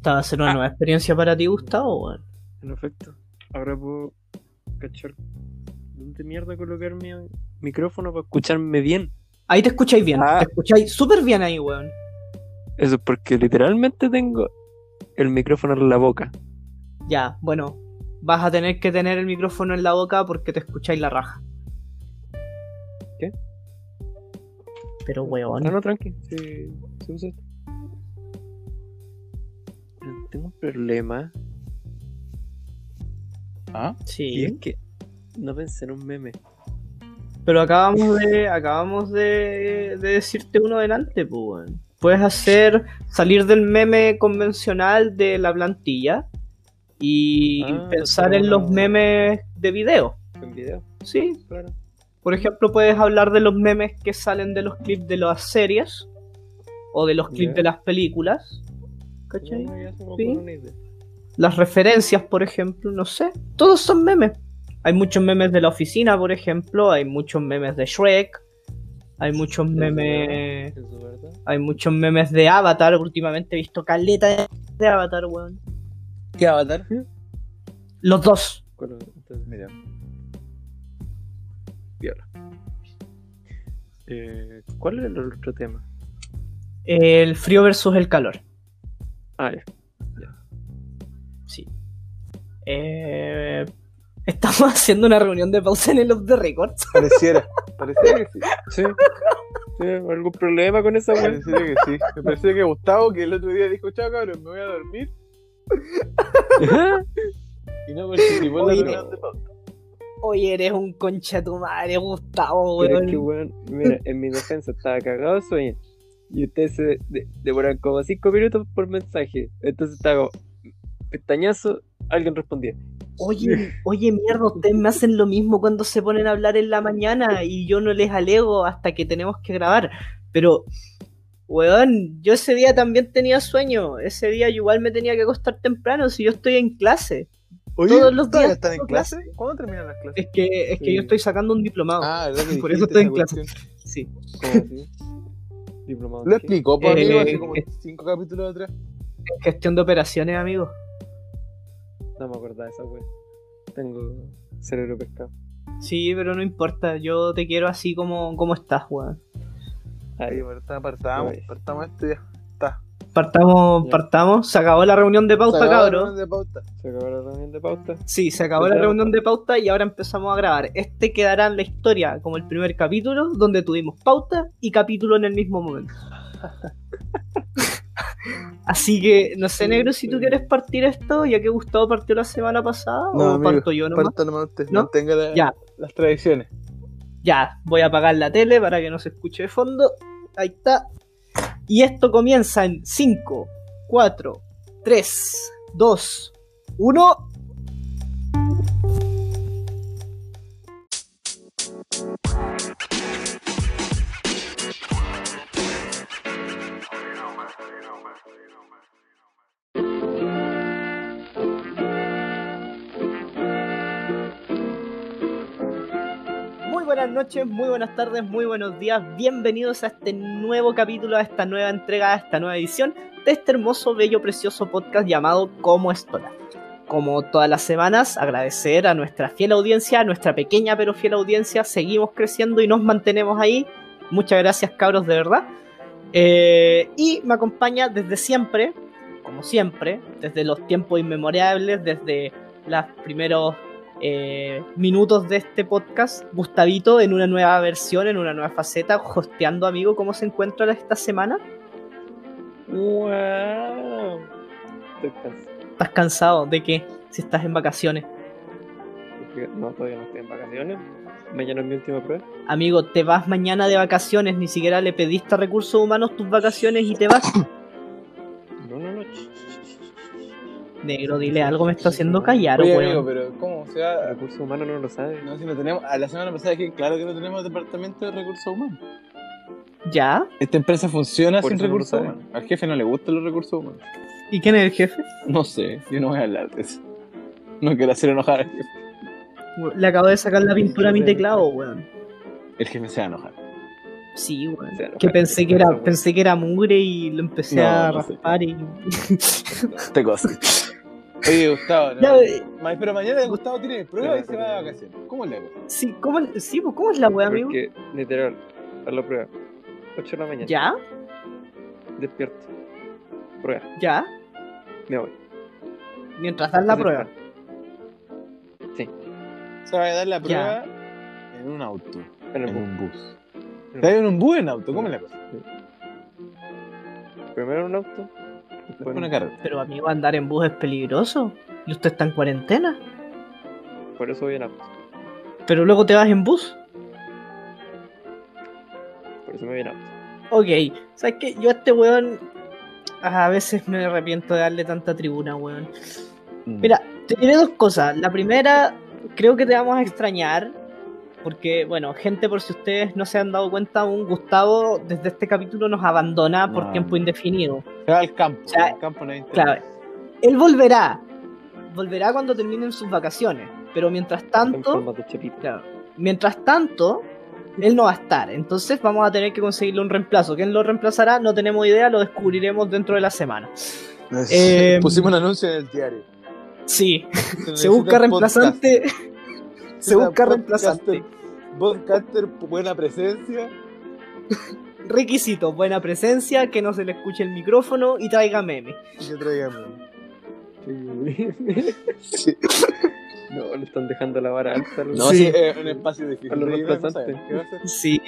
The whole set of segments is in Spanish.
Esta va a ser una Ah. nueva experiencia para ti, Gustavo, weón. En efecto, ahora puedo cachar dónde mierda colocar mi micrófono para escucharme bien. Ahí te escucháis bien, Ah. te escucháis súper bien ahí, weón. Eso es porque literalmente tengo el micrófono en la boca. Ya, bueno, vas a tener que tener el micrófono en la boca porque te escucháis la raja. ¿Qué? Pero, weón. No, no, tranqui. Sí, sí usa esto. Tengo un problema. ¿Ah? Y Sí. es que no pensé en un meme. Pero acabamos de acabamos de, de decirte uno delante, pues. Puedes hacer salir del meme convencional de la plantilla y Ah, pensar pero en los memes de video. En video, Sí, claro. por ejemplo, puedes hablar de los memes que salen de los clips de las series o de los clips de las películas. ¿Cachai? No, ya se me Sí. ocurre una idea. Las referencias, por ejemplo, no sé. Todos son memes. Hay muchos memes de la oficina, por ejemplo. Hay muchos memes de Shrek. Hay muchos memes. Hay muchos memes de Avatar. Últimamente he visto caleta de- Avatar, weón. ¿Qué avatar? Los dos. ¿Cuál es? Entonces, Mira. viola. Eh, ¿Cuál era el otro tema? El frío versus el calor. Ah, ya. Sí. Eh, estamos haciendo una reunión de pausa en el Off the Records. Pareciera. Pareciera que sí. Sí. ¿Sí? ¿Algún problema con esa weá? Pareciera que sí. Me parecía que Gustavo, que el otro día dijo, chao cabrón, me voy a dormir. Y no participó en la reunión de pauta. Oye, eres un concha tu madre, Gustavo, weón. es que, weón, mira, en mi defensa estaba cagado de sueño. Y ustedes se de- demoran como 5 minutos por mensaje. Entonces estaba como, pestañazo, alguien respondía. Oye, oye, mierda, ustedes me hacen lo mismo cuando se ponen a hablar en la mañana y yo no les alego hasta que tenemos que grabar. Pero, weón, yo ese día también tenía sueño. Ese día yo igual me tenía que acostar temprano si yo estoy en clase. Oye, Todos los ¿todavía días están en clase? ¿Cuándo terminan las clases? Es que, es que Sí. yo estoy sacando un diplomado. Ah, ¿verdad que Por eso estoy en clase. cuestión? Sí. ¿Cómo así? Diplomado. Lo explicó, pues, Eh, amigo, hace como eh, cinco capítulos atrás. Gestión de operaciones, amigo. No me acordaba de esa weá. Tengo cerebro pescado. Sí, pero no importa. Yo te quiero así como, como estás, weón. Ahí, Sí, apartamos, apartamos, Ay. Partamos, partamos. Se acabó la reunión de pauta, pauta. se acabó la reunión de pauta. Sí, se acabó la reunión de pauta y ahora empezamos a grabar. Este quedará en la historia como el primer capítulo, donde tuvimos pauta y capítulo en el mismo momento. Así que, no sé, negro, si tú quieres partir esto, ya que Gustavo partió la semana pasada, No, o amigo, parto yo nomás. Parta nomás usted. ¿No? Mantenga la- Ya. las tradiciones. Ya, voy a apagar la tele para que no se escuche de fondo. Ahí está. Y esto comienza en 5, 4, 3, 2, 1. Buenas noches, muy buenas tardes, muy buenos días. Bienvenidos a este nuevo capítulo, a esta nueva entrega, a esta nueva edición de este hermoso, bello, precioso podcast llamado Como Estola. Como todas las semanas, agradecer a nuestra fiel audiencia, a nuestra pequeña pero fiel audiencia. Seguimos creciendo y nos mantenemos ahí. Muchas gracias, cabros, de verdad. Eh, y me acompaña desde siempre, como siempre, desde los tiempos inmemorables, desde los primeros eh, minutos de este podcast, Gustavito en una nueva versión, en una nueva faceta, hosteando, amigo, ¿cómo se encuentra esta semana? ¡Wow! Estoy cansado. ¿Estás cansado de qué? Si estás en vacaciones. No, todavía no estoy en vacaciones. Mañana es mi última prueba. Amigo, te vas mañana de vacaciones, ni siquiera le pediste a recursos humanos tus vacaciones y te vas. No, no, no. Negro, dile algo, me está haciendo callar, Oye, weón. amigo, pero ¿cómo? O sea, Recursos humanos no lo sabe. no, si no tenemos. A la semana pasada dije, claro que no tenemos departamento de recursos humanos. ¿Ya? Esta empresa funciona Por sin no recursos humanos. Al jefe no le gustan los recursos humanos. ¿Y quién es el jefe? No sé, yo no voy a hablar de eso. No quiero hacer enojar al jefe. Le acabo de sacar la pintura a mi teclado, weón. El jefe se va a enojar. Sí, enoja, Que pensé que era, weá. pensé que era mugre y lo empecé No, a no sé. raspar y. Te cosa. Oye, Gustavo, ¿no? Ya, eh, Ma- pero mañana Gustavo tiene prueba y se va de vacaciones. ¿Cómo le hago? sí, ¿cómo, sí, pues, ¿cómo es la weá, amigo? Porque, literal, a la prueba. 8 de la mañana. ¿Ya? Despierto. Prueba. ¿Ya? Me voy. Mientras das la prueba. Sí, Se va a dar la Ya. prueba en un auto, en el en un bus. ¿Te en un bus en auto? ¿Cómo es la cosa? Primero en un auto. Después una en... carrera. Pero amigo, andar en bus es peligroso. Y usted está en cuarentena. Por eso voy en auto. Pero luego te vas en bus. Por eso me voy en auto. Ok, ¿sabes qué? Yo a este weón a veces me arrepiento de darle tanta tribuna, weón. Mm. Mira, te diré dos cosas. La primera, creo que te vamos a extrañar. Porque, bueno, gente, por si ustedes no se han dado cuenta aún, Gustavo desde este capítulo nos abandona por No. tiempo indefinido. Se va al campo. sea, al campo no. Claro, él volverá. Volverá cuando terminen sus vacaciones. Pero mientras En tanto. Claro. Mientras tanto, él no va a estar. Entonces vamos a tener que conseguirle un reemplazo. ¿Quién lo reemplazará? No tenemos idea, lo descubriremos dentro de la semana. Eh, Pusimos un anuncio en el diario. Sí, Se, busca un reemplazante. podcast. Se busca reemplazante. Podcaster, buena presencia. Requisito, buena presencia, que no se le escuche el micrófono y traiga meme. Que traigamos. Sí. no, le están dejando la vara alta. No, Sí. sí, es un espacio difícil. A los. Sí.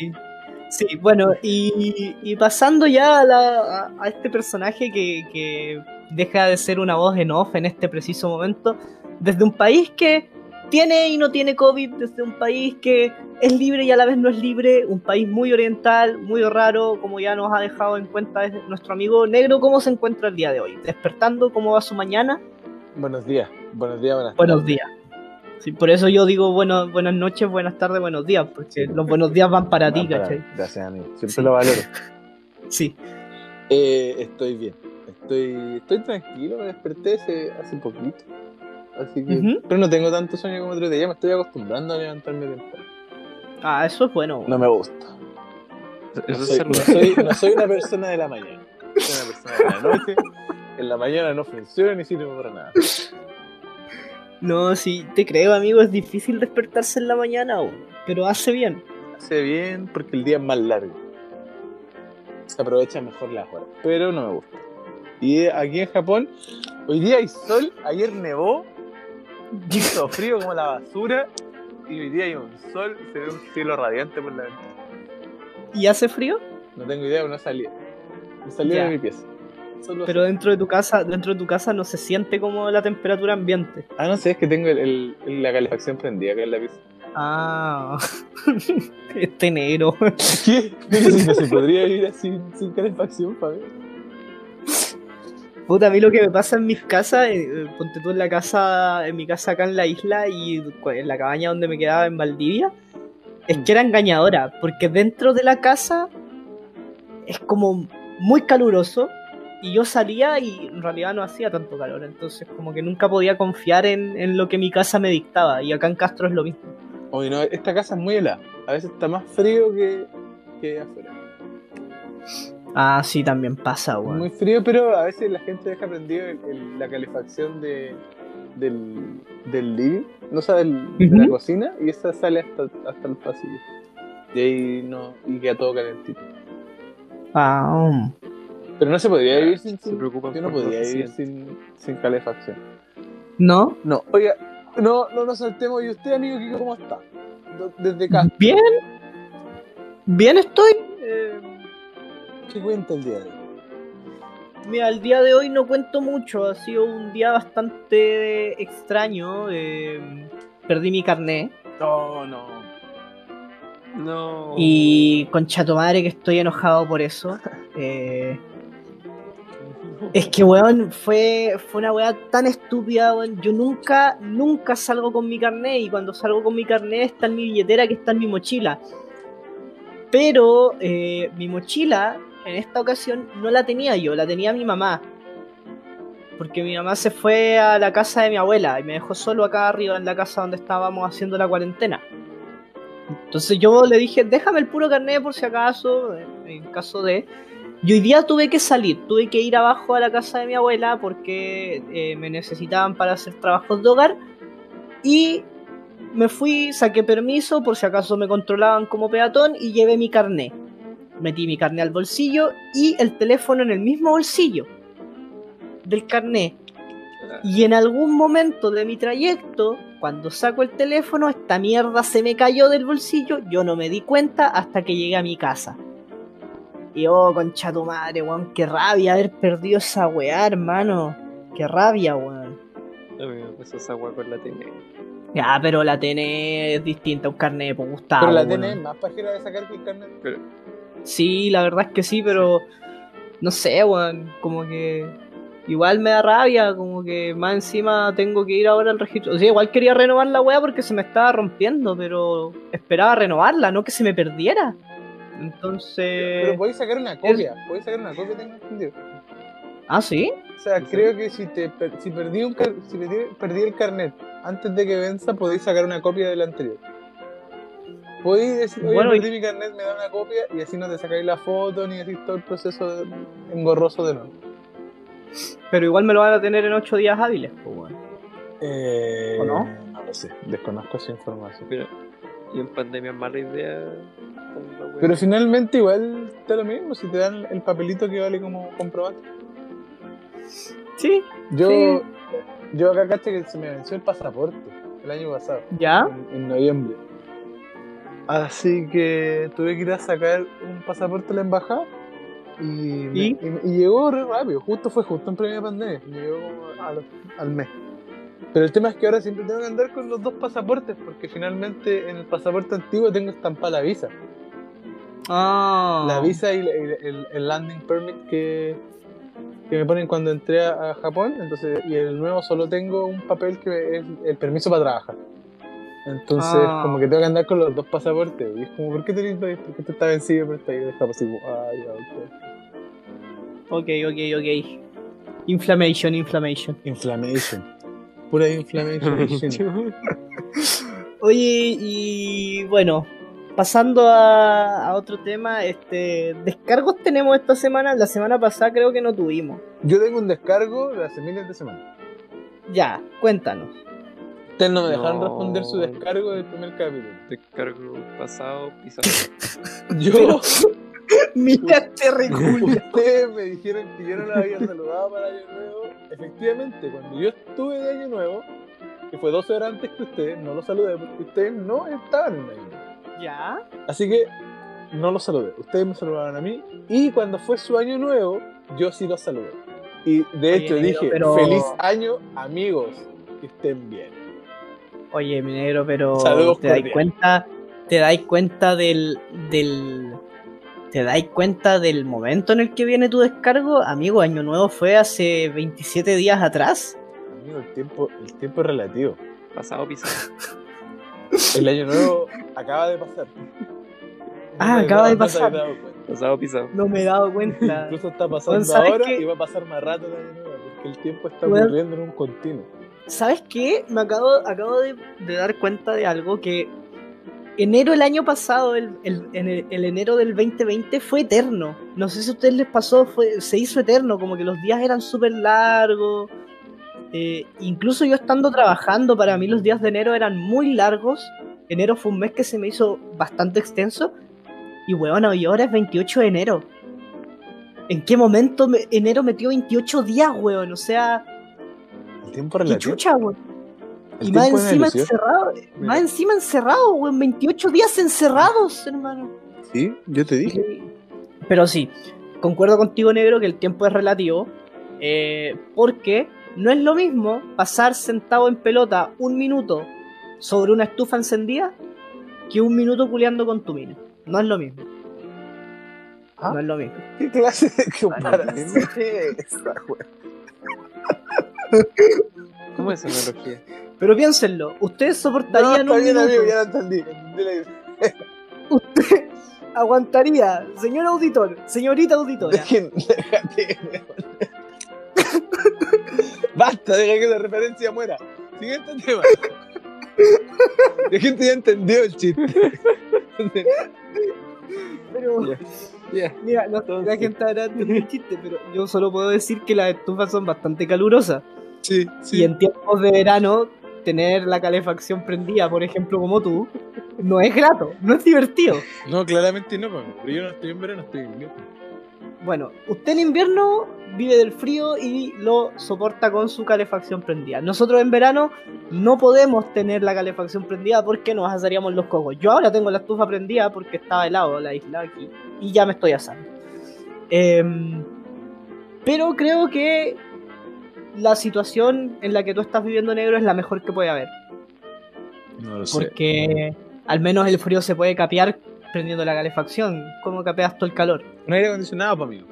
Sí, bueno, y, y pasando ya a, la- a- a este personaje que, que deja de ser una voz en off en este preciso momento, desde un país que tiene y no tiene COVID, desde un país que es libre y a la vez no es libre, un país muy oriental, muy raro, como ya nos ha dejado en cuenta nuestro amigo negro, ¿cómo se encuentra el día de hoy? ¿Despertando? ¿Cómo va su mañana? Buenos días. Buenos días, buenas Buenos tardes. días. Sí, por eso yo digo bueno, buenas noches, buenas tardes, buenos días, porque los buenos días van para ti, ¿cachai? Gracias, amigo. Siempre Sí. lo valoro. Sí. Eh, estoy bien. Estoy, estoy tranquilo, me desperté hace, hace poquito. Así que. Ujú. Pero no tengo tanto sueño como otro día, me estoy acostumbrando a levantarme temprano. Ah, eso es bueno. No me gusta. Eso No soy, ser no soy- no soy una persona de la mañana. Soy una persona de la noche. En la mañana no funciona ni sirve para nada. No, sí, te creo, amigo, es difícil despertarse en la mañana, pero hace bien. Hace bien porque el día es más largo. Se aprovecha mejor las horas. Pero no me gusta. Y aquí en Japón, hoy día hay sol, ayer nevó, hizo frío como la basura. Y hoy día hay un sol, se ve un cielo radiante por la ventana. ¿Y hace frío? No tengo idea, no salía. No salía Ya. de mi pieza. Solo Pero dentro de tu casa, dentro de tu casa no se siente como la temperatura ambiente. Ah, no sé, es que tengo el, el- la calefacción prendida acá en la pieza. Ah, este negro. ¿Qué? No se podría vivir así sin calefacción, Fabio. Puta, a mí lo que me pasa en mis casas, eh, eh, ponte tú en la casa, en mi casa acá en la isla y en la cabaña donde me quedaba en Valdivia, es que era engañadora, porque dentro de la casa es como muy caluroso y yo salía y en realidad no hacía tanto calor, entonces como que nunca podía confiar en, en lo que mi casa me dictaba y acá en Castro es lo mismo. Oye, no, esta casa es muy helada. A veces está más frío que, que afuera. Ah, sí, también pasa, weón. Muy frío, pero a veces la gente deja prendido el- el- la calefacción de, del, del living, no o sea, del- de la cocina, y esa sale hasta, hasta el pasillo. Y ahí no, y queda todo calentito. Ah, um. Pero no se podría vivir sin, Se sin- yo no podría vivir sin, sin calefacción. ¿no? No, oiga, no, no nos saltemos. ¿Y usted, amigo, Kiko, cómo está? Desde acá, Bien, bien estoy. eh, ¿qué cuenta el día de hoy? Mira, el día de hoy no cuento mucho, ha sido un día bastante extraño. eh, perdí mi carnet No, no. No. y concha tu madre que estoy enojado por eso. eh, es que, weón, fue, fue una weá tan estúpida, weón. Yo nunca, nunca salgo con mi carnet y cuando salgo con mi carnet está en mi billetera que está en mi mochila. Pero eh, mi mochila en esta ocasión no la tenía yo, la tenía mi mamá. Porque mi mamá se fue a la casa de mi abuela y me dejó solo acá arriba en la casa donde estábamos haciendo la cuarentena. Entonces yo le dije, déjame el puro carnet por si acaso, en- en caso de... Y hoy día tuve que salir, tuve que ir abajo a la casa de mi abuela porque eh, me necesitaban para hacer trabajos de hogar. Y me fui, saqué permiso por si acaso me controlaban como peatón y llevé mi carnet. Metí mi carnet al bolsillo y el teléfono en el mismo bolsillo del carnet. Y en algún momento de mi trayecto, cuando saco el teléfono, esta mierda se me cayó del bolsillo. Yo no me di cuenta hasta que llegué a mi casa. Y oh, concha tu madre, weón. Qué rabia haber perdido esa weá, hermano. Qué rabia, weón. A mí me pasó esa weá con la TN. Ya, pero la TN es distinta a un carnet, pues Gustavo. Pero la weón. tenés más pajera de sacar que el carnet. Pero, Sí, la verdad es que sí, pero no sé, weón, como que igual me da rabia, como que más encima tengo que ir ahora al registro. O sea, igual quería renovar la weá porque se me estaba rompiendo, pero esperaba renovarla, no que se me perdiera. Entonces... Pero podéis sacar una copia. Podéis sacar una copia, tengo entendido. Ah, ¿sí? O sea, ¿Sí? creo que si te per- si perdí un car- si perdí, perdí el carnet antes de que venza, podéis sacar una copia del anterior. Podéis decir, oye, Bueno, y- perdí mi carnet, me da una copia y así no te sacáis la foto ni hacéis todo el proceso de- engorroso de nuevo. Pero igual me lo van a tener en ocho días hábiles, pues, weón. Eh, ¿O no? No lo sé, desconozco esa información. mira, y en pandemia es mala idea. Pero finalmente igual está lo mismo, si te dan el papelito que vale como comprobante. Sí, Yo, Sí. yo acá caché que se me venció el pasaporte el año pasado. ya. en, en noviembre. Así que tuve que ir a sacar un pasaporte a la embajada y, me- ¿Y? y- y llegó re rápido, justo fue justo en primera pandemia, llegó al, al mes. Pero el tema es que ahora siempre tengo que andar con los dos pasaportes porque finalmente en el pasaporte antiguo tengo estampada la visa. Ah. La visa y el, el landing permit que, que me ponen cuando entré a, a Japón. Entonces, y el nuevo solo tengo un papel que es el permiso para trabajar. Entonces, Ah. como que tengo que andar con los dos pasaportes. Y es como, ¿por qué te ¿Por qué te está vencido? Pero está ahí así como, ay, ya, ok. Ok, ok, ok. Inflammation, inflammation. Inflammation. Pura inflammation. Oye, y bueno, pasando a, a otro tema, este descargos tenemos esta semana, la semana pasada creo que no tuvimos. Yo tengo un descargo de hace miles de semanas. Ya, cuéntanos. Ustedes no me dejaron No. responder su descargo del primer capítulo. Descargo pasado, pisado. Yo. Pero- Mira este reculo. Ustedes me dijeron que yo no los había saludado para Año Nuevo. Efectivamente, cuando yo estuve de Año Nuevo, que fue 12 horas antes que ustedes, no los saludé porque ustedes no estaban en Año Nuevo. Ya. Así que no los saludé. Ustedes me saludaron a mí. Y cuando fue su Año Nuevo, yo sí los saludé. Y de hecho dije, pero- feliz año, amigos. Que estén bien. Oye, mi negro, pero Saludos te dais cuenta, te dais cuenta del, del, te dais cuenta del momento en el que viene tu descargo, amigo. Año nuevo fue hace 27 días atrás. Amigo, el tiempo, el tiempo es relativo. Pasado, pisado. El Año Nuevo acaba de pasar. Ah, No acaba de pasar. Pasado, pisado. No me he dado cuenta. Incluso está pasando ¿sabes ahora qué? y va a pasar más rato el año nuevo, porque el tiempo está Bueno. ocurriendo en un continuo. ¿Sabes qué? Me acabo, de, dar cuenta de algo que enero el año pasado, el, el- en el, el enero del 2020 fue eterno. No sé si a ustedes les pasó, se hizo eterno, como que los días eran súper largos. Eh, incluso yo estando trabajando, para mí los días de enero eran muy largos. Enero fue un mes que se me hizo bastante extenso. Y weón, hoy ahora es 28 de enero. ¿En qué momento me- enero metió 28 días, weón? O sea, El tiempo qué relativo. chucha. El Y más encima encerrado, más encima encerrado, weón, 28 días encerrados, hermano. Sí, yo te dije. Pero sí, concuerdo contigo, negro, que el tiempo es relativo. eh, porque no es lo mismo pasar sentado en pelota un minuto sobre una estufa encendida que un minuto culeando con tu mina. No es lo mismo. Ah. No es lo mismo. ¿Qué clase de comparación es esa, güey? ¿Cómo es esa analogía? Pero piénsenlo, ¿ustedes No, soportarían está un bien, minuto? amigo, ya lo entendí. ¿Usted aguantaría, señor auditor, señorita auditora? Dejen, déjate. Basta, deja que la referencia muera. Siguiente tema. La gente ya entendió el chiste. Pero, Ya. Ya. mira, no, la gente hará entender el chiste, pero yo solo puedo decir que las estufas son bastante calurosas. Sí, Y sí. en tiempos de verano, tener la calefacción prendida, por ejemplo, como tú, no es grato, no es divertido. No, claramente no, pues, pero yo no estoy en verano, estoy en invierno. Bueno, usted en invierno vive del frío y lo soporta con su calefacción prendida. Nosotros en verano no podemos tener la calefacción prendida porque nos asaríamos los cocos. Yo ahora tengo la estufa prendida porque estaba helado la isla aquí y ya me estoy asando. Em, pero creo que la situación en la que tú estás viviendo negro es la mejor que puede haber. No lo sé. Porque al menos el frío se puede capear prendiendo la calefacción. ¿Cómo capeas todo el calor? Un aire acondicionado para mí.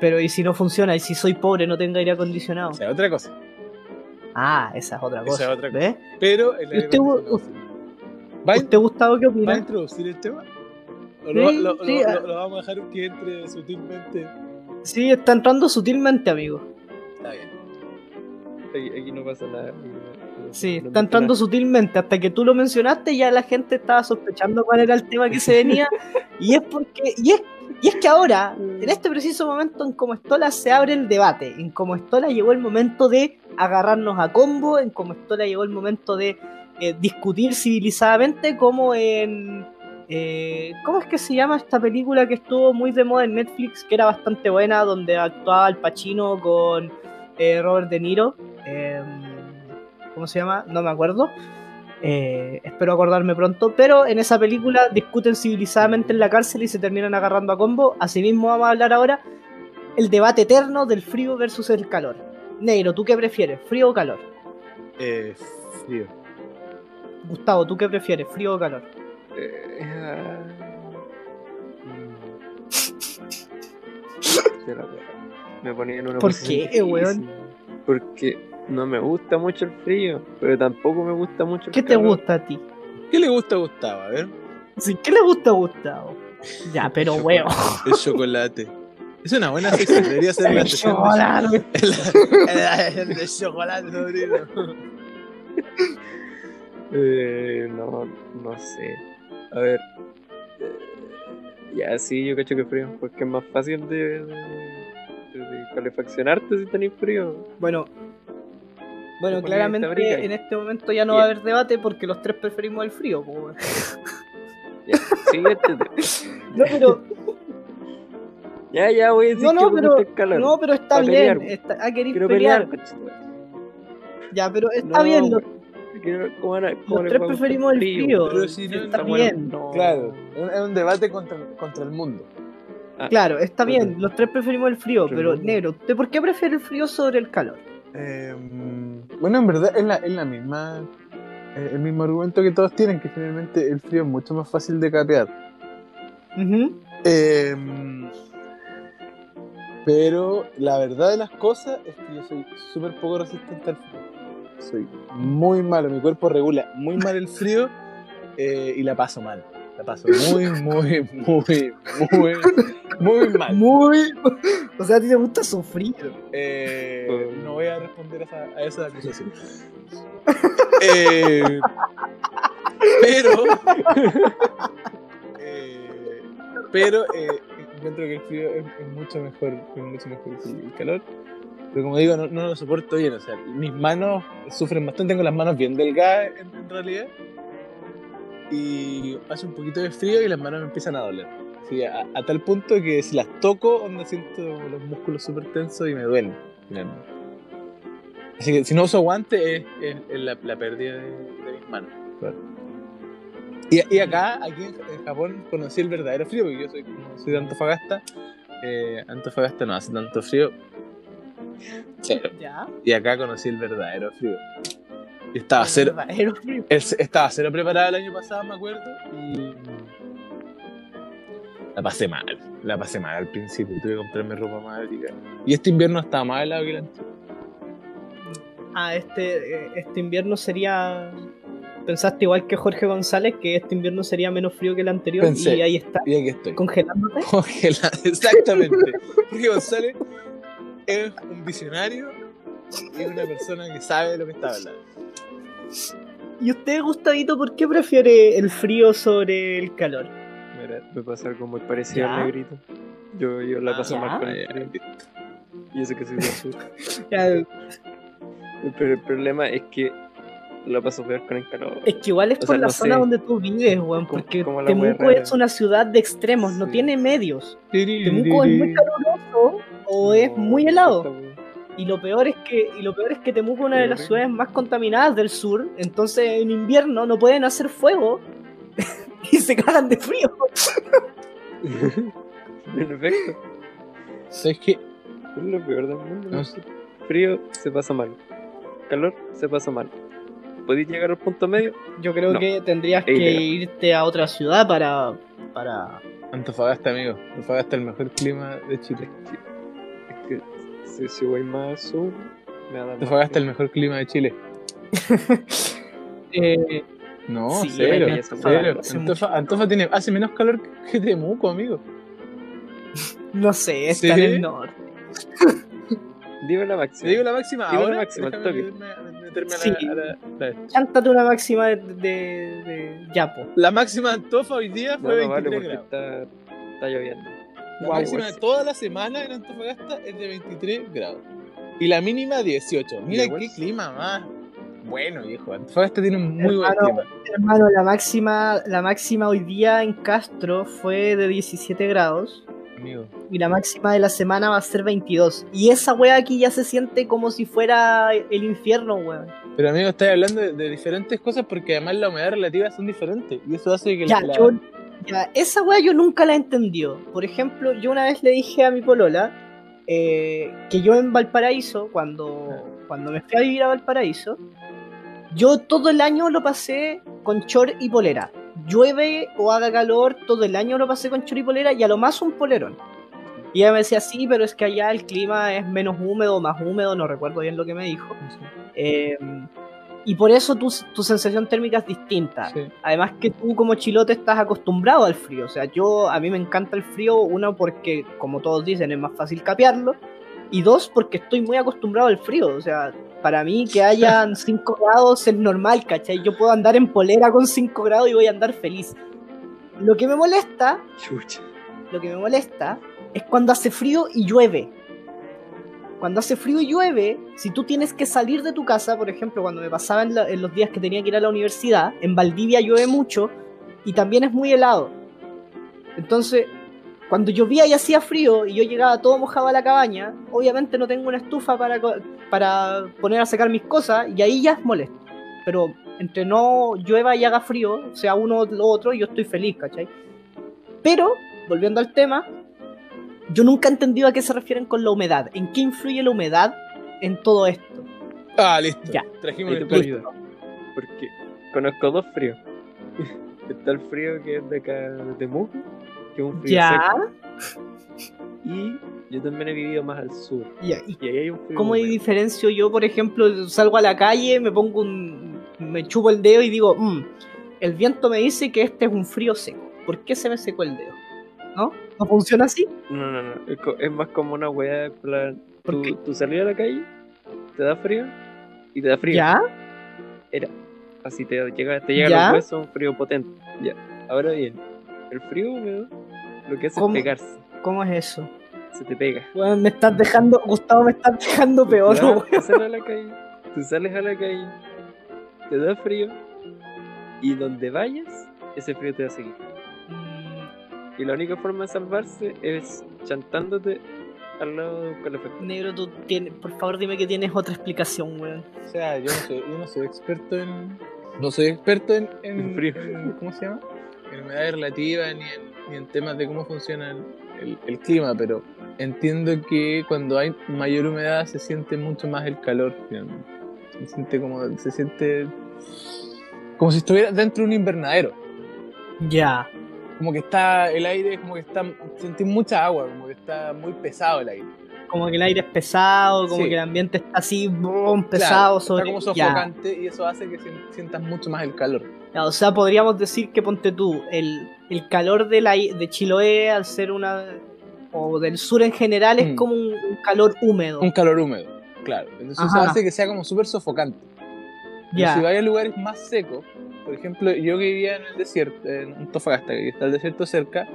Pero y si no funciona, y si soy pobre no tengo aire acondicionado. O sea, otra cosa. Ah, esa es otra Esa cosa. es otra cosa. ¿Ves? Pero el ¿Y aire usted. ¿Va, ¿Usted Gustavo qué va a opina? introducir el tema? ¿O lo, Sí, lo- lo- sí, lo- ah. lo vamos a dejar que entre sutilmente? Sí, está entrando sutilmente, amigo. Está bien. Aquí, aquí no pasa nada. no- Sí, no está entrando sutilmente. Hasta que tú lo mencionaste, ya la gente estaba sospechando cuál era el tema que se venía. y es porque. Y es, y es que ahora, en este preciso momento, en Como Estola se abre el debate. En Como Estola llegó el momento de agarrarnos a combo. En Como Estola llegó el momento de eh, discutir civilizadamente, como en. eh, ¿Cómo es que se llama esta película que estuvo muy de moda en Netflix? Que era bastante buena, donde actuaba Al Pacino con eh, Robert De Niro. Em, ¿Cómo se llama? No me acuerdo. Eh, espero acordarme pronto. Pero en esa película discuten civilizadamente en la cárcel y se terminan agarrando a combo. Asimismo, vamos a hablar ahora el debate eterno del frío versus el calor. Negro, ¿tú qué prefieres? ¿Frío o calor? Eh, frío. Gustavo, ¿tú qué prefieres? ¿Frío o calor? Eh, ah, mm. Me ponía en una ¿Por qué, weón? difícil, Porque no me gusta mucho el frío, pero tampoco me gusta mucho el ¿Qué te gusta a ti? ¿Qué le gusta a Gustavo? A ver. Sí, ¿Qué le gusta a Gustavo? Ya, pero weón. El chocolate. Es una buena sección. Debería ser la El sección de- chocolate. El, el de chocolate, sobrino. Eh, no, no sé. A ver. ya, sí, yo cacho que frío, porque es más fácil de, de, de calefaccionarte si tenés frío. Bueno, bueno, claramente en este momento ya no va a haber debate porque los tres preferimos el frío. Ya, siguiente tema. No, pero, Ya, ya voy a decir no, no, que pero, el calor. no, pero está bien. pelear. Está, ah, queréis pelear. Ya, pero está No, bien. Los, ¿cómo van a- cómo los tres preferimos el frío. Pero si no- está bien. no- Claro, es un debate contra, contra el mundo. Ah, Claro, está bien. Los tres preferimos el frío. Pero Pero, negro, ¿usted por qué prefiere el frío sobre el calor? Eh, bueno, en verdad es la, es la misma. eh, El mismo argumento que todos tienen, que finalmente el frío es mucho más fácil de capear. Eh, pero la verdad de las cosas es que yo soy súper poco resistente al frío. Soy muy malo, mi cuerpo regula muy mal el frío eh, y la paso mal. La paso muy, muy, muy, muy, muy mal. Muy. O sea, a ti te gusta sufrir. Eh, no voy a responder a esa, a esa acusación. Eh, pero. eh, pero eh, encuentro que el frío es, es mucho mejor, es mucho mejor que el calor. Pero como digo, no, no lo soporto bien. O sea, mis manos sufren bastante. Tengo las manos bien delgadas en, en realidad. Y hace un poquito de frío y las manos me empiezan a doler. Sí, a, a tal punto que si las toco, onda siento los músculos súper tensos y me duelen. finalmente. Así que si no uso guante es, es- es la, la pérdida de, de mis manos. claro. Y, y acá, aquí en, en Japón, conocí el verdadero frío, porque yo soy, soy de Antofagasta. Eh, Antofagasta no hace tanto frío. Cero. Ya. Y acá conocí el verdadero frío. Estaba cero, estaba cero preparada el año pasado, me acuerdo, y la pasé mal, la pasé mal al principio, tuve que comprarme ropa más. Y este invierno estaba más helado que el anterior. Ah, este, eh, este invierno sería. Pensaste igual que Jorge González que este invierno sería menos frío que el anterior Pensé. y ahí está, Y aquí estoy. congelándote. Congelado, exactamente. Jorge González es un visionario y una persona que sabe de lo que está hablando. ¿Y usted, Gustavito, por qué prefiere el frío sobre el calor? Mira, me pasa algo muy parecido ¿Ya? al negrito. Yo, yo la paso ¿Ya? mal con Ah, el frío. Y eso que soy sur. Ya, Pero el problema es que la paso peor con el calor. Es que igual es O por sea, la no zona sé. donde tú vives, weón, porque como Temuco es una ciudad de extremos, no tiene medios. Temuco es muy caluroso o es muy helado. Y lo peor es que y lo peor es que Temuco es una de las ciudades más contaminadas del sur, entonces en invierno no pueden hacer fuego y se cagan de frío. en efecto, ¿Sabes qué? es lo peor del mundo. No ¿no? sé. Frío se pasa mal. Calor se pasa mal. ¿Podéis llegar al punto medio? Yo creo No. que tendrías que irte a otra ciudad para para Antofagasta, amigo. Antofagasta es el mejor clima de Chile. Que si, voy más al sur, me va a dar más Antofagasta es el mejor clima de Chile. eh, No, Sí, cero. cero. Antofa. Antofa tiene, hace menos calor que Temuco, amigo. no sé, está ¿Sí? en el norte. Dime la Te máxima. digo la máxima Dime la ahora. máxima, Sí. la, a la- la- Cántate una máxima de, de, de Yapo. La máxima de Antofa hoy día No, fue no 23 vale grados. está, está lloviendo. La máxima de toda la semana en Antofagasta es de 23 grados. Y la mínima 18. Mira qué clima más bueno, viejo. Antofagasta tiene un muy buen clima. Hermano, la máxima, la máxima hoy día en Castro fue de 17 grados. Amigo. Y la máxima de la semana va a ser 22. Y esa wea aquí ya se siente como si fuera el infierno, weón. Pero amigo, estás hablando de, de diferentes cosas porque además la humedad relativa son diferentes. Y eso hace que Ya, la- yo, ya, esa wea yo nunca la entendió. Por ejemplo, yo una vez le dije a mi polola eh, que yo en Valparaíso, cuando, cuando me fui a vivir a Valparaíso, yo todo el año lo pasé con short y polera. Llueve o haga calor, todo el año lo pasé con short y polera y a lo más un polerón. Y ella me decía, sí, pero es que allá el clima es menos húmedo, más húmedo, no recuerdo bien lo que me dijo. Eh, y por eso tu, tu sensación térmica es distinta. Sí. Además que tú como chilote estás acostumbrado al frío. O sea, yo a mí me encanta el frío, uno porque, como todos dicen, es más fácil capearlo. Y dos, porque estoy muy acostumbrado al frío. O sea, para mí que hayan 5 grados es normal, ¿cachai? Yo puedo andar en polera con 5 grados y voy a andar feliz. Lo que me molesta, Chucha. lo que me molesta es cuando hace frío y llueve. Cuando hace frío y llueve, si tú tienes que salir de tu casa, por ejemplo, cuando me pasaba en, la- en los días que tenía que ir a la universidad, en Valdivia llueve mucho y también es muy helado. Entonces, cuando llovía y hacía frío y yo llegaba todo mojado a la cabaña, obviamente no tengo una estufa para, para poner a secar mis cosas y ahí ya es molesto. Pero entre no llueva y haga frío, sea uno o lo otro, yo estoy feliz, ¿cachai? Pero, volviendo al tema, yo nunca he entendido a qué se refieren con la humedad. ¿En qué influye la humedad en todo esto? Ah, listo. Ya. Trajimos el ayuda. Porque conozco dos fríos. Está el frío que es de acá de Temuco, que es un frío Ya, seco. Y yo también he vivido más al sur. ya. ¿Y Y ahí hay un frío. cómo diferencio yo, por ejemplo, salgo a la calle, me pongo un. me chupo el dedo y digo, "Mm, el viento me dice que este es un frío seco. ¿Por qué se me secó el dedo? ¿No? ¿No funciona así? No, no, no. Es, más como una weá. en plan, ¿Por tú salís a la calle, te da frío y te da frío. ¿Ya? Así te llega, te llega los huesos un frío potente. Ya. Ahora bien, el frío húmedo lo que hace ¿Cómo? es pegarse. ¿Cómo es eso? Se te pega. Me estás dejando, Gustavo, me estás dejando peor, Ya, weón. tú sales a la calle, tú sales a la calle, te da frío y donde vayas, ese frío te va a seguir. Y la única forma de salvarse es chantándote al lado de un calefactor. Negro, tú tienes, por favor dime que tienes otra explicación, weón. O sea, yo no soy, yo no soy experto en. No soy experto en. en- En frío. en- ¿Cómo se llama? En humedad relativa ni en, ni en temas de cómo funciona el, el- el clima, pero entiendo que cuando hay mayor humedad se siente mucho más el calor finalmente. Se siente como. Se siente. Como si estuviera dentro de un invernadero. Ya. Como que está el aire, como que está. Sentí mucha agua, como que está muy pesado el aire. Como que el aire es pesado, como Sí. que el ambiente está así, boom, Claro, pesado, está sobre como ya. sofocante y eso hace que sien- sientas mucho más el calor. Ya, O sea, podríamos decir que ponte tú, el, el calor de, la, de Chiloé, al ser una. o del sur en general, es Mm. como un, un calor húmedo. Un calor húmedo, claro. Entonces Ajá. eso hace que sea como súper sofocante. Ya. si vais a lugares más secos, por ejemplo, yo que vivía en el desierto, en Antofagasta, que está el desierto cerca,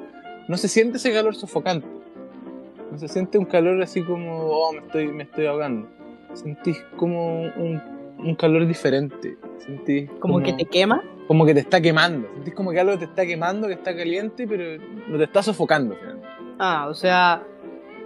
no se siente ese calor sofocante. No se siente un calor así como, oh, me estoy, me estoy ahogando. Sentís como un, un calor diferente. Sentís Como que te quema. como que te está quemando. Sentís como que algo te está quemando, que está caliente, pero no te está sofocando. finalmente. Ah, o sea.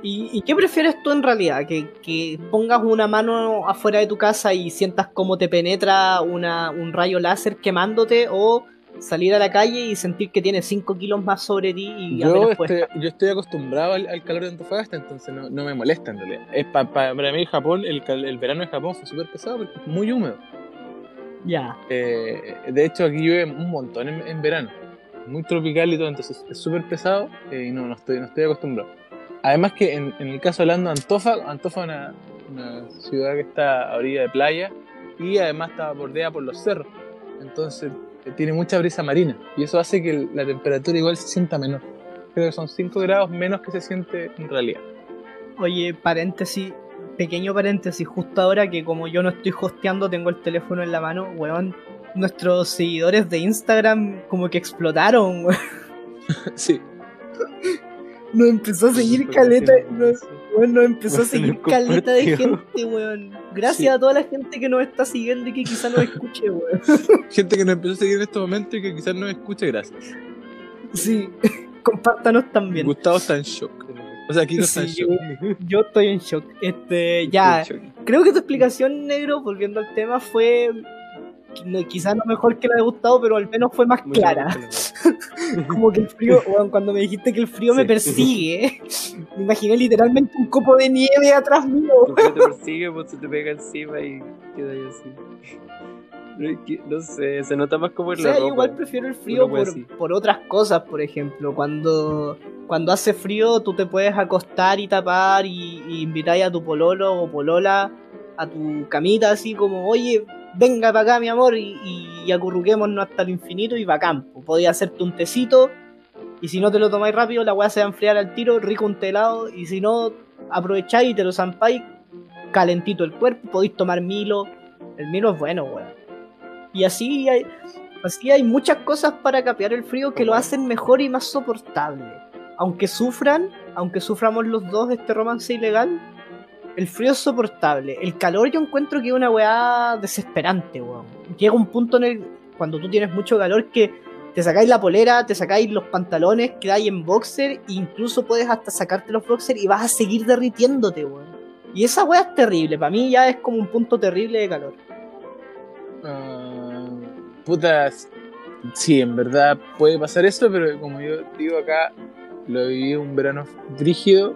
¿Y, y qué prefieres tú en realidad? ¿Que, que pongas una mano afuera de tu casa y sientas cómo te penetra una, un rayo láser quemándote? ¿O salir a la calle y sentir que tienes 5 kilos más sobre ti y Yo puedes estoy, yo estoy acostumbrado al, al calor de Antofagasta, entonces no, no me molesta en realidad. Es pa- pa- para mí Japón, el, el verano de Japón fue súper pesado porque es muy húmedo. Ya. Eh, de hecho aquí llueve un montón en, en verano. Muy tropical y todo, entonces es súper pesado eh, y no, no, estoy, no estoy acostumbrado. Además que en, en el caso hablando de Antofa, Antofa es una, una ciudad que está a orilla de playa y además está bordeada por los cerros. Entonces eh, tiene mucha brisa marina y eso hace que la temperatura igual se sienta menor. Creo que son 5 grados menos que se siente en realidad. Oye, paréntesis, pequeño paréntesis, justo ahora que como yo no estoy hosteando, tengo el teléfono en la mano, weón. Nuestros seguidores de Instagram como que explotaron, weón. sí. Nos empezó a seguir caleta, nos, nos empezó a No se seguir nos caleta de gente, weón. Gracias Sí. a toda la gente que nos está siguiendo y que quizá nos escuche, weón. Gente que nos empezó a seguir en este momento y que quizás no escuche, gracias. Sí, compártanos también. Gustavo está en shock. O sea, Kiko está en shock. Yo estoy en shock. Este, ya, creo que tu explicación, negro, volviendo al tema, fue no, quizás no mejor que la de Gustavo, pero al menos fue más clara. Como que el frío, cuando me dijiste que el frío me persigue, me imaginé literalmente un copo de nieve atrás mío. El te persigue, pues se te pega encima y queda ahí así. No, sé, se nota más como O en sea, la yo ropa. igual prefiero el frío por, por otras cosas, por ejemplo. Cuando, cuando hace frío, tú te puedes acostar y tapar y, y invitar a tu pololo o polola a tu camita, así como, oye, venga para acá, mi amor, y, y acurruquémonos hasta el infinito y bacán. po. Podías hacerte un tecito, y si no te lo tomáis rápido, la weá se va a enfriar al tiro, rico un telado, y si no, aprovecháis y te lo zampáis, calentito el cuerpo, podéis tomar Milo. El Milo es bueno, weón. Y así hay, así hay muchas cosas para capear el frío que lo hacen mejor y más soportable. Aunque sufran, aunque suframos los dos este romance ilegal, el frío es soportable. El calor yo encuentro que es una weá desesperante, weón. Llega un punto en el cuando tú tienes mucho calor que te sacáis la polera, te sacáis los pantalones, quedáis en boxer, e incluso puedes hasta sacarte los boxer y vas a seguir derritiéndote, weón. Y esa weá es terrible, para mí ya es como un punto terrible de calor. Ah, putas. Sí, en verdad puede pasar eso, pero como yo digo acá, lo viví un verano rígido,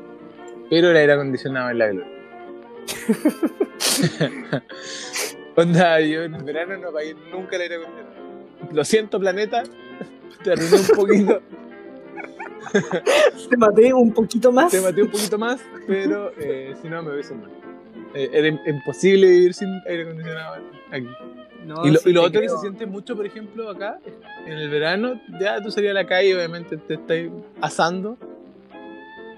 pero el aire acondicionado en la gloria. Onda, yo en verano no pagué nunca el aire acondicionado. Lo siento, planeta, te arruiné un poquito, Te maté un poquito más. te maté un poquito más, pero eh, si no me hubiese mal. Eh, era im- imposible vivir sin aire acondicionado aquí. No, Y lo, sí y lo otro que creo. se siente mucho, por ejemplo, acá, en el verano, ya tú salías a la calle, obviamente te estás asando.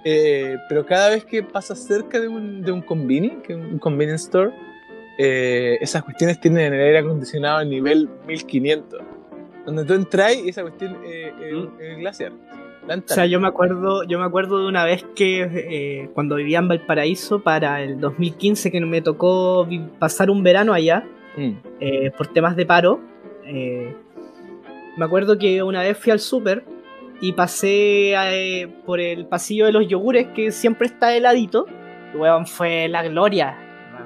Eh, pero cada vez que pasas cerca de un, de un conveni, que es un convenience store, eh, esas cuestiones tienen el aire acondicionado a nivel 1500. Donde tú entras y esa cuestión eh, eh, Mm. glaciar. La O sea, yo me acuerdo, yo me acuerdo de una vez que eh, cuando vivía en Valparaíso para el 2015 que me tocó pasar un verano allá Mm. eh, por temas de paro. eh, me acuerdo que una vez fui al súper y pasé eh, por el pasillo de los yogures que siempre está heladito. Weón, fue la gloria.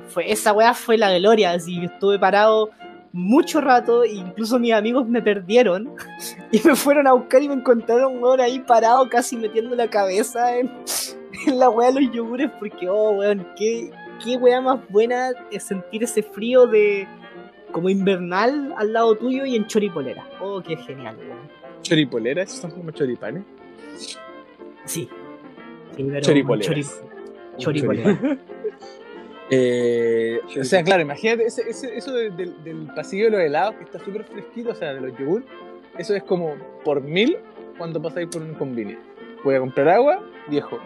Fue, esa weá fue la gloria. Así estuve parado mucho rato, incluso mis amigos me perdieron y me fueron a buscar y me encontraron weón ahí parado casi metiendo la cabeza en, en la weá de los yogures porque, oh weón, qué, qué weá más buena es sentir ese frío de como invernal al lado tuyo y en choripolera. Oh, qué genial, weón. Choripoleras, son como choripanes. Sí. Sí, pero Choripoleras. chori- choripolera. Eh, o sea, claro, imagínate ese- ese- eso de- del, del pasillo de los helados que está súper fresquito, o sea, de los yogur, eso es como por mil cuando pasáis por un convenience. Voy a comprar agua, viejo.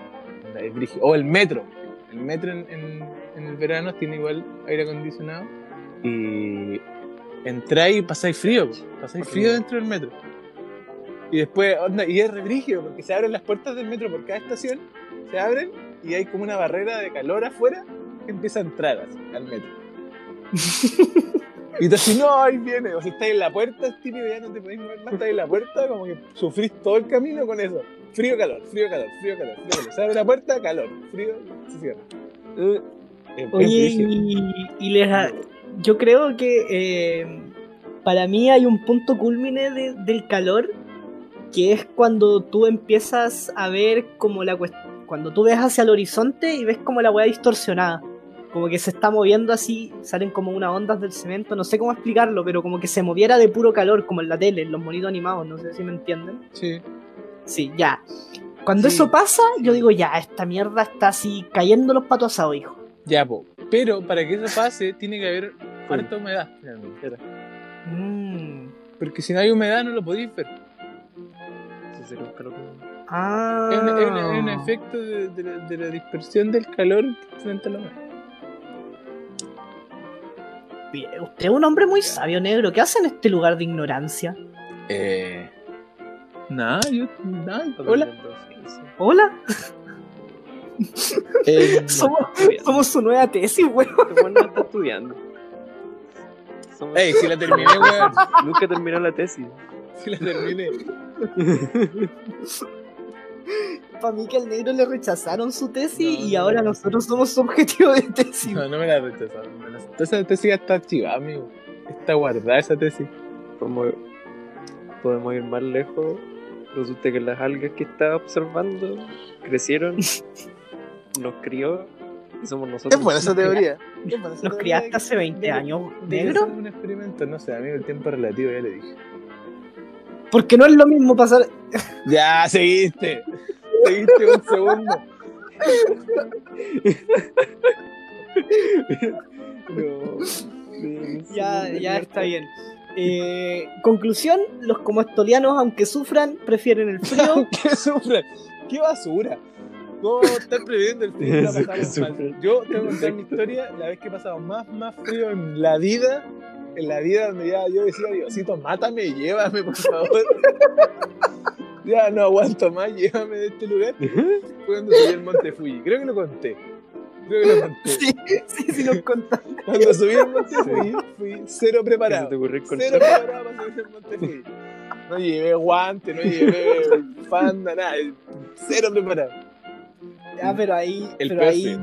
O el metro. El metro en, en- en el verano tiene igual aire acondicionado y entráis y pasáis frío, pasáis frío dentro del metro. Y después, onda, y es re brígido, porque se abren las puertas del metro por cada estación, se abren y hay como una barrera de calor afuera que empieza a entrar así, al metro. y tú así, no, ahí viene. O si estás en la puerta, es típico, ya no te podéis mover más, estás en la puerta, como que sufrís todo el camino con eso. Frío, calor, frío, calor, frío, calor, frío, calor. Se abre la puerta, calor, frío, se cierra. Es Oye, y, y les ha- yo creo que eh, para mí hay un punto culmine de- del calor que es cuando tú empiezas a ver como la cuest- cuando tú ves hacia el horizonte y ves como la weá distorsionada. Como que se está moviendo así, salen como unas ondas del cemento, no sé cómo explicarlo, pero como que se moviera de puro calor, como en la tele, en los monitos animados, no sé si me entienden. Sí. Sí, ya. Cuando Sí. eso pasa, yo digo, ya, esta mierda está así cayendo los patos asados, hijo. Ya, po. Pero para que eso pase, tiene que haber harta humedad, finalmente. Mm. Porque si no hay humedad, no lo podéis ver. Un calor. Ah. Es un, es un- es un efecto de, de la, de la dispersión del calor frente a la. Bien, Usted es un hombre muy sabio, negro. ¿Qué hace en este lugar de ignorancia? Eh. Nada, yo. Nada. Está Hola. Hola, Eh, somos, somos su nueva tesis, weón. Este weón no está estudiando. Somos- Ey, si la terminé, weón. Nunca terminó la tesis. Si la terminé. Para mí que al negro le rechazaron su tesis No, y no, ahora no. nosotros somos su objetivo de tesis. No, no me la rechazaron. Esa tesis ya está archivada, amigo. Está guardada esa tesis. Podemos, podemos ir más lejos. Resulta que las algas que estaba observando crecieron, nos crió y somos nosotros. Es buena esa teoría. Nos criaste hace 20 años, Negro. un experimento, no sé, amigo, el tiempo relativo, ya le dije. Porque no es lo mismo pasar. Ya, seguiste. Seguiste un segundo. No, Ya, ya está bien. Eh, conclusión: los comostolianos, aunque sufran, prefieren el frío. ¿Qué sufren? ¡Qué basura! ¿Cómo estar previendo el frío? La pasamos mal. Yo tengo que contar mi historia, la vez que he pasado más, más frío en la vida, en la vida donde ya yo decía, Diosito, mátame, llévame, por favor. ya no aguanto más, llévame de este lugar. Fue cuando subí el Monte Fuji. Creo que lo conté. Creo que lo conté. sí, sí, sí, nos contaste. Cuando subí el Monte Fuji, fui cero ¿Qué se preparado. te Cero preparado para subir el Monte Fuji. No llevé guante, no llevé fanda, nada. Cero preparado. Ya, pero ahí, El pero ahí,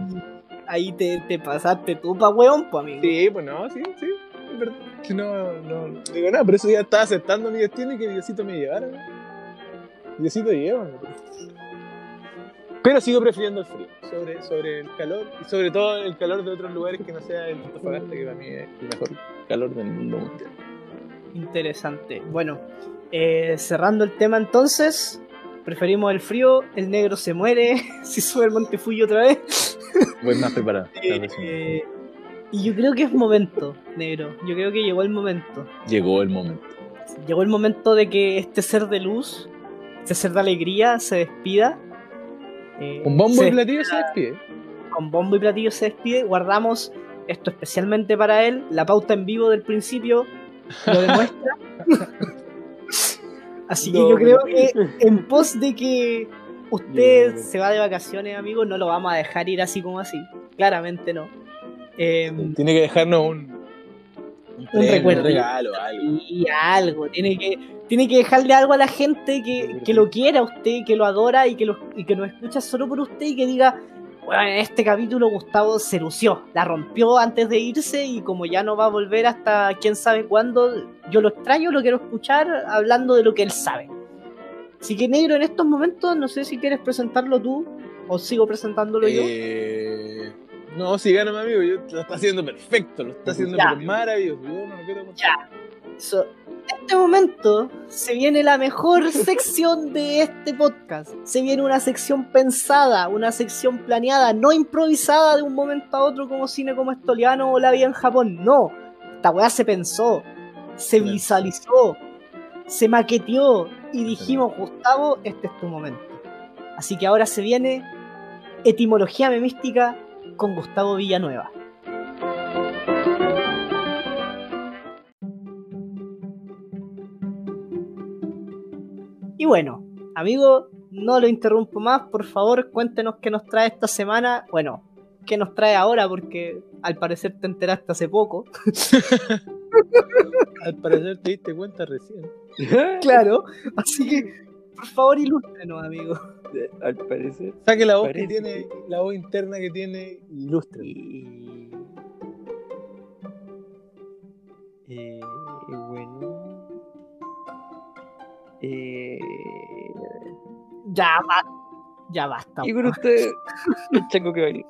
ahí te, te pasaste tú pa' weón, pues amigo. Sí, pues no, sí, sí. Que no, no, no digo nada, pero eso ya estaba aceptando mi destino y que Diosito me llevara. Diosito lleva. Pero sigo prefiriendo el frío sobre, sobre el calor y sobre todo el calor de otros lugares que no sea el Antofagasta, que para mí es el mejor calor del mundo mundial. Interesante. Bueno, eh, cerrando el tema entonces, preferimos el frío, el negro se muere si sube el Monte Fuji otra vez. Voy más preparado. Eh, y yo creo que es momento, negro. Yo creo que llegó el momento. Llegó el momento. Llegó el momento de que este ser de luz, este ser de alegría, se despida. Eh, Un bombo y platillo se despide. con bombo y platillo se despide. Guardamos esto especialmente para él. La pauta en vivo del principio lo demuestra. Así que No, yo creo que en pos de que usted No, no. se va de vacaciones, amigo, no lo vamos a dejar ir así como así. Claramente no. Eh, Tiene que dejarnos un, un, recuerdo. un regalo, algo. y algo, tiene que, tiene que dejarle algo a la gente que, que lo quiera a usted, que lo adora y que, lo, y que nos escucha solo por usted y que diga, bueno, en este capítulo Gustavo se lució, la rompió antes de irse y como ya no va a volver hasta quién sabe cuándo, yo lo extraño, lo quiero escuchar hablando de lo que él sabe. Así que negro, en estos momentos, no sé si quieres presentarlo tú o sigo presentándolo yo. No, sí, gana mi amigo. Yo, lo está haciendo perfecto, lo está haciendo Ya. maravilloso. Yo no lo quiero contar. Ya. So, en este momento se viene la mejor sección de este podcast. Se viene una sección pensada, una sección planeada, no improvisada de un momento a otro como cine como estoliano o la vida en Japón. No. Esta weá se pensó, se Claro. visualizó, se maqueteó y dijimos, Gustavo, este es tu momento. Así que ahora se viene Etimología Memística con Gustavo Villanueva. Y bueno, amigo, no lo interrumpo más, por favor cuéntenos qué nos trae esta semana, bueno, qué nos trae ahora, porque al parecer te enteraste hace poco. al parecer te diste cuenta recién. claro, así que por favor ilústrenos, amigo al parecer. Saque la voz que tiene, la voz interna que tiene, ilustre. Y... Bueno. Ya va. Ya basta. Y con usted, el chango que baila.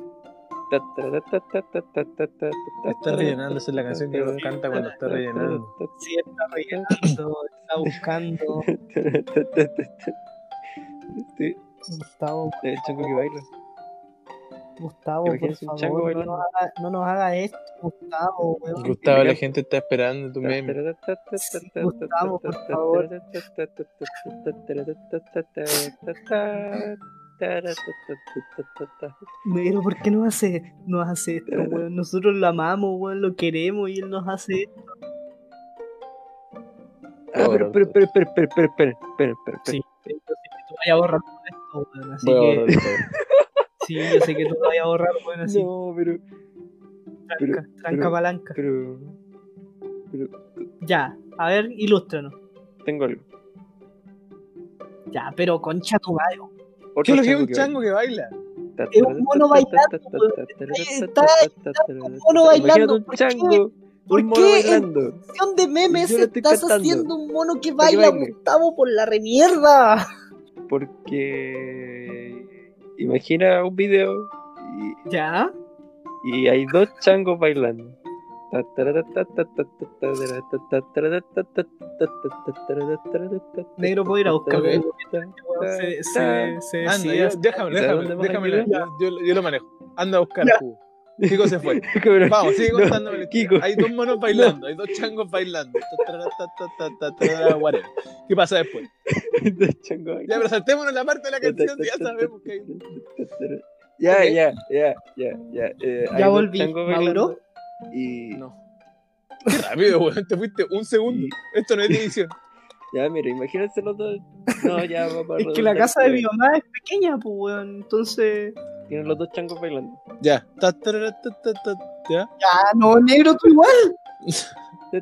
Está rellenándose la canción que uno canta cuando está rellenando. Sí, está rellenando, está buscando. Gustavo, el chango que baila. Gustavo, por chango favor, no nos, haga, no nos haga esto, Gustavo, weón. Gustavo, la gente está esperando tu meme. Gustavo, por favor. Pero ¿por qué nos hace, nos hace esto, weón? Nosotros lo amamos, weón, lo queremos y él nos hace esto. Ah, pero, pero, pero, pero, pero, pero, pero, pero, pero, Sí, tú vayas esto, weón, así Voy que... todo. Sí, yo sé que tú lo vayas a borrar, weón, así. No, pero, tranca, pero- tranca pero- palanca. pero, Ya, a ver, ilústranos. tengo algo. Ya, pero concha tu madre. ¿Qué es lo que es un chango que baila? Es un mono bailando, Está- un mono bailando, un ¿por qué? chango, ¿Por un mono qué? bailando. Sección de memes estás cantando. haciendo un mono que baila. Gustavo, por la remierda. Porque imagina un video Ya, y, y hay dos changos bailando. negro, puedo ir a buscar. Se, se, se Ah, Anda, yo- déjame, ¿Y déjame, déjame, yo, yo- yo lo manejo. Anda a buscar Ya. Kiko se fue. Vamos, sigue No, la historia. Kiko. Hay dos monos bailando, hay dos changos bailando. ¿Qué pasa después? Dos changos Ya, pero saltémonos la parte de la canción, ya sabemos que hay. Ya, ya, ya, ya, ya. eh, Ya volví. No. Qué rápido, weón. Te fuiste un segundo. Esto no es de edición. Ya, mira, imagínense los dos. No, ya, vamos a Es que la casa de mi mamá es pequeña, pues, weón. Entonces. Tienen los dos changos bailando. Ya. Ta, ta, ta, ta, ta, ta, Ya. Ya, no, negro, tú igual.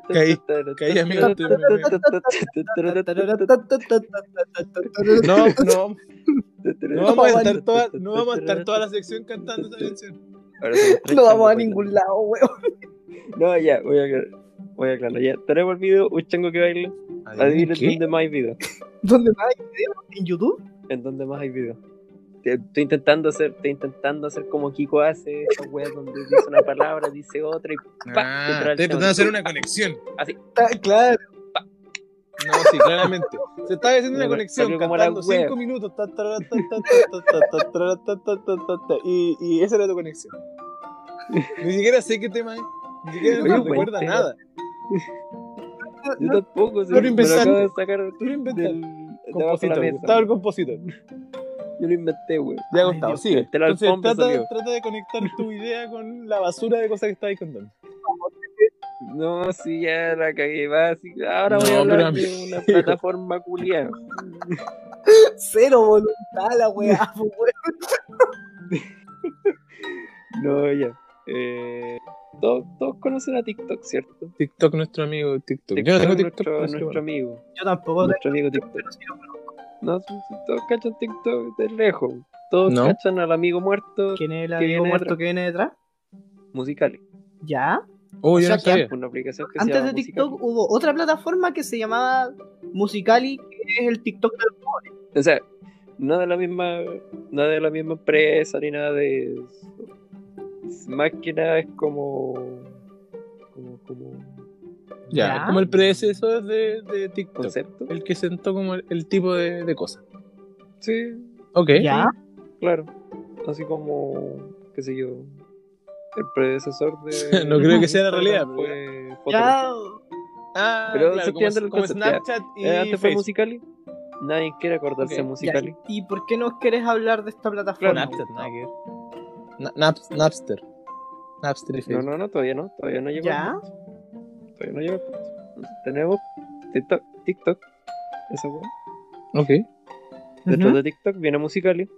Caí, caí, amigo, No, no, no vamos a estar toda, no vamos a estar toda la sección cantando esa canción. No vamos a ningún lado, weón. No, ya, voy a. Voy a aclarar, ya tenemos el video, un chango que baila. Adivinen dónde más hay video. ¿Dónde más hay video? ¿En YouTube? En donde más hay video. Estoy intentando hacer, estoy intentando hacer como Kiko hace, esas weas donde dice una palabra, dice otra y pa, estoy intentando hacer una conexión. Así. Ah, claro. No, sí, claramente. Se estaba haciendo una conexión cantando 5 minutos. Y, y esa era tu conexión. Ni siquiera sé qué tema es. Ni siquiera no recuerda nada. Yo tampoco, Tú lo acabo de sacar Tú lo del Compositor. Gustavo el compositor. Yo lo inventé, güey. Ya, Gustavo, sigue. Entonces, alfombra trata, trata de conectar tu idea con la basura de cosas que estabas contando. No, sí, ya la cagué. Va, así, ahora voy a hablar de una plataforma culiada. Cero voluntad la weá, pues, weón. No, ya. Eh, todos, todos conocen a TikTok, ¿cierto? TikTok, nuestro amigo TikTok. TikTok Yo no tengo TikTok. nuestro, amigo. Yo tampoco Nuestro amigo TikTok. pero sí lo conozco. No, todos cachan TikTok de lejos. Todos No. cachan al amigo muerto ¿Quién es el ¿Qué amigo viene muerto detrás? que viene detrás? Musicali. ¿Ya? Oh, O yo sea no que sabía. Una aplicación que se Antes llama de TikTok Musical.ly. hubo otra plataforma que se llamaba Musicali, que es el TikTok del O sea, no de la misma, no de la misma empresa ni nada de eso. Más que nada es como, como, como Ya, Ya. como el predecesor de, de TikTok. concepto. El que sentó como el, el tipo de, de cosas. Sí, Ok. ¿Ya? claro. Así como, qué sé yo, el predecesor de. No creo que sea la realidad, pero Fue Ah, Pero claro, se como, el. Snapchat y Eh, Antes fue. Musicali. Nadie quiere acordarse de. Musicali. ¿y por qué no quieres hablar de esta plataforma? Snapchat. Na- Naps- Napster. Napster y No, Facebook. no, no, todavía no. Todavía no llegó. ¿Ya? Todavía no llegó. Tenemos TikTok. TikTok esa weá. Ok. Dentro de TikTok viene Musicali.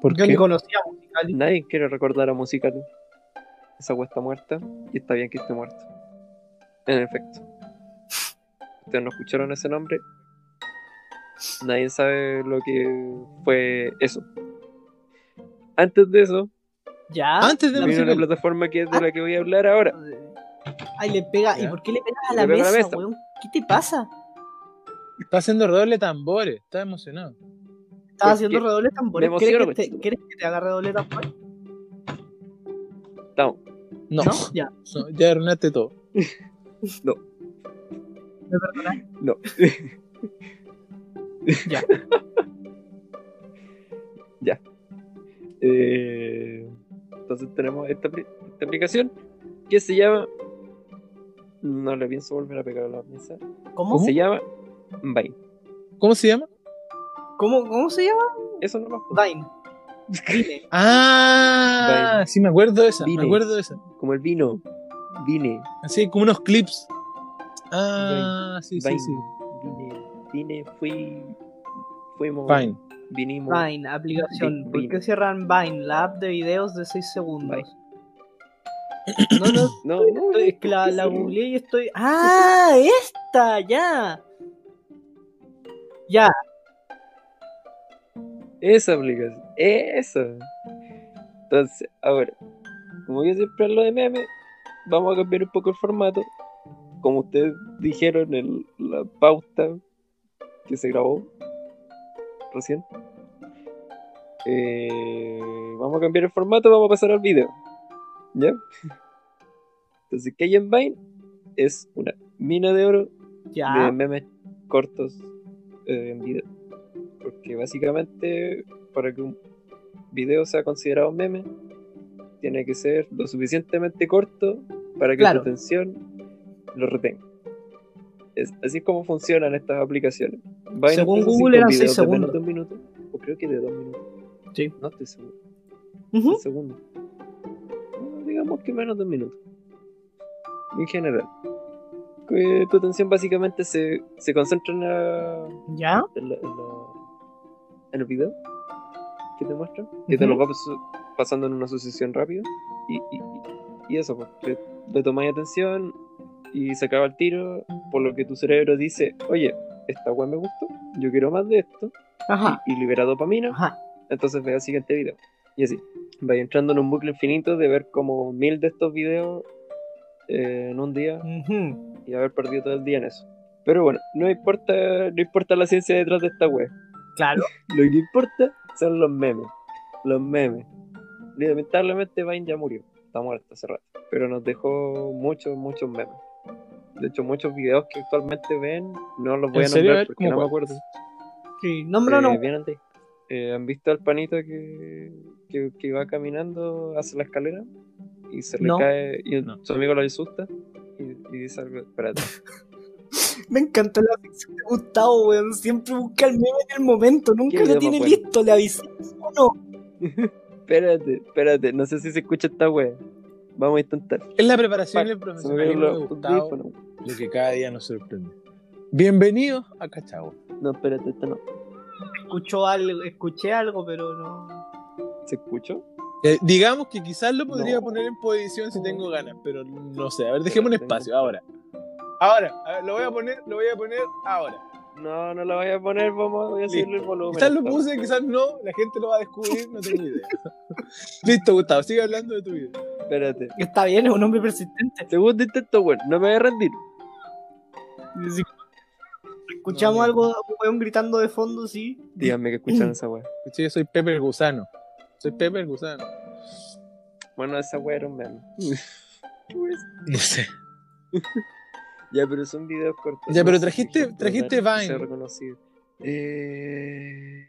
¿Por Yo qué? ni conocía a Musicali. Nadie quiere recordar a Musicali. Esa wea está muerta y está bien que esté muerta. En efecto. Ustedes no escucharon ese nombre. Nadie sabe lo que fue eso. Antes de eso, Ya. Antes de La- vino una plataforma que es de la que voy a hablar ahora. Ay, le pega. ¿Y por qué le pegas a Le la pega a la mesa, mesa. weón? ¿Qué te pasa? Está haciendo redoble tambores. Está emocionado. Estás Porque haciendo redoble tambores. ¿Quieres que, te. ¿Quieres que te haga redoble tambores? Estamos. No. ¿No? Ya. No, ya arruinaste todo. ¿Me perdonas? No. Ya. ya. Eh, entonces tenemos esta, apli- esta aplicación que se llama. No le pienso volver a pegar a la mesa. ¿Cómo? Se llama Vine. ¿Cómo se llama? ¿Cómo, ¿Cómo se llama? Eso no lo Vine. Vine. Ah, sí, me acuerdo de esa. Vine. Me acuerdo de esa. Como el vino. Vine. Así, como unos clips. Ah, sí, sí, Vine. sí. Vine. Vine. Fui. Fuimos. Fine. Vine, aplicación. ¿Por qué cierran Vine? La app de videos de 6 segundos. No, no, No, no, estoy- es que la, la googleé y estoy. ¡Ah! ¡Esta! ¡Ya! Ya. Esa aplicación. Esa. Entonces, ahora, como yo siempre hablo de memes, vamos a cambiar un poco el formato. Como ustedes dijeron en la pauta que se grabó recién. Eh, vamos a cambiar el formato, vamos a pasar al video. ¿Ya? Entonces, ¿qué hay en Vine? Es una mina de oro de Ya. memes cortos eh, en video. Porque básicamente, para que un video sea considerado meme, tiene que ser lo suficientemente corto para que Claro. tu atención lo retenga. Es, así es como funcionan estas aplicaciones. Según Google eran seis videos de menos segundos. de un minuto, o creo que de dos minutos. Sí. No estoy seguro. Ujú. Un segundo. No, digamos que menos de un minuto. En general. Que tu atención básicamente se, se concentra en, la- ¿Ya? en, la- en la- en el video que te muestran. Que te Ujú. lo va pas- pasando en una sucesión rápida. Y, y, y- y eso, pues. Le, le tomáis atención y se acaba el tiro. Por lo que tu cerebro dice: Oye, esta weá me gustó. Yo quiero más de esto. Ajá. Y, y libera dopamina Ajá. entonces veo el siguiente video. Y así. Vais entrando en un bucle infinito de ver como mil de estos videos eh, en un día y haber perdido todo el día en eso. Pero bueno, no importa, no importa la ciencia detrás de esta web. Claro. Lo que importa son los memes. Los memes. Lamentablemente Vine ya murió. Está muerto hace rato. Pero nos dejó muchos, muchos memes. De hecho, muchos videos que actualmente ven no los voy ¿En a nombrar ver, porque ¿cómo no me acuerdo. Sí. Nombro no. Eh. Eh, ¿Han visto al panito que, que, que va caminando hacia la escalera? Y se le No. cae y No. su amigo lo asusta y, y dice algo. Espérate. Me encantó la ficción de Gustavo, weón. Siempre busca el meme en el momento. Nunca ¿Qué lo tiene listo. Le avisé. ¿O no? espérate, espérate. No sé si se escucha esta wea. Vamos a intentar. Es la preparación y el Se me cayeron profesionalismo Gustavo, lo que cada día nos sorprende. Bienvenidos a Cachagua. No, espérate, esto no. Escuchó algo, escuché algo, pero no. ¿Se escuchó? Eh, digamos que quizás lo podría No. poner en posición si tengo ganas, pero no sé. A ver, dejemos un espacio ahora. Ahora, a ver, lo voy a poner, lo voy a poner ahora. No, no la voy a poner. Vamos, voy a Listo. subirle el volumen. Quizás lo puse, quizás no, la gente lo va a descubrir, no tengo idea. Listo, Gustavo, sigue hablando de tu vida. Espérate. Está bien, es un hombre persistente. Segundo intento, bueno. No me voy a rendir. Si Escuchamos No, algo, un weón gritando de fondo, sí. Díganme que escucharon esa wea. Sí, yo soy Pepe el Gusano. Soy Pepe el Gusano. Bueno, esa wea era un meme. No sé. Ya, pero son videos cortos. Ya, pero trajiste- trajiste Vine. Eh...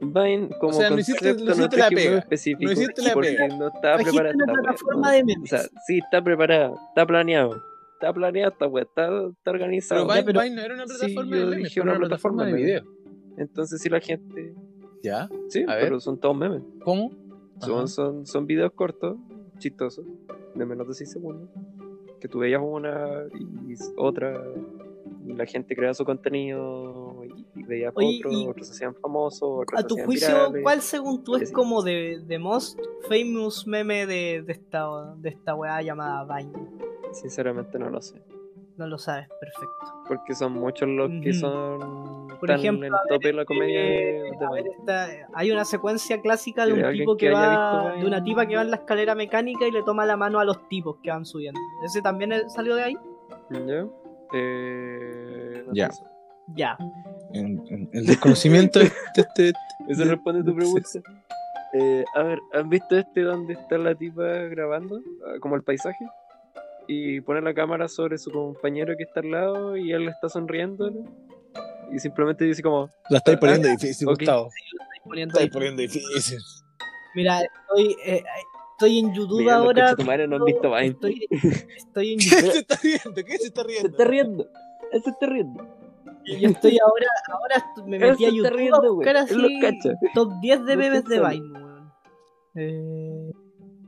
Vine como O sea, no hiciste- no hiciste traje la pega. No hiciste la porque pega. no estaba preparada una plataforma de O memes. sea, sí, está preparada, está planeado. Está planeada esta wea, está, está organizado. Pero Vine, pero- Vine no era una Sí, plataforma yo de memes, dije era una una plataforma de plataforma de video. Entonces si la gente... ¿Ya? Sí, A ver. pero son todos memes. ¿Cómo? Son, son, son videos cortos, chistosos, de menos de 6 segundos. Que tú veías una y otra, y la gente crea su contenido y, y veía para Oye, otros, y- otros se hacían famosos, otros A tu hacían juicio, virales. ¿cuál según tú es como de, de most famous meme de, de esta, de esta weá llamada Vine? Sinceramente no lo sé. No lo sabes, perfecto. Porque son muchos los que son Por tan ejemplo, en el tope de la comedia Eh, de a ver, Vine. esta- hay una secuencia clásica de ¿De un tipo que, va, visto de una tipa que va en la escalera mecánica y le toma la mano a los tipos que van subiendo. ¿Ese también salió de ahí? ¿Ya? Eh, no Ya. Ya. En- en- el desconocimiento de este. Eso de- responde a tu de- pregunta. Eh, a ver, ¿has visto este donde está la tipa grabando? Ah, Como el paisaje. Y pone la cámara sobre su compañero que está al lado y él está sonriendo. Y simplemente dice como, La estáis poniendo difícil, Ok. Gustavo. Estoy poniendo Estáis ahí. poniendo difícil. Mira, estoy, eh, estoy en YouTube mira, ahora. conchetumares no han visto Vine. Estoy, estoy en ¿Qué YouTube. se está riendo? ¿Qué se está Se riendo? está riendo. Él se está riendo. Yo estoy ahora, ahora me metí a YouTube a riendo, buscar güey. Él lo así top 10 de No memes de. Vine, weón. Eh,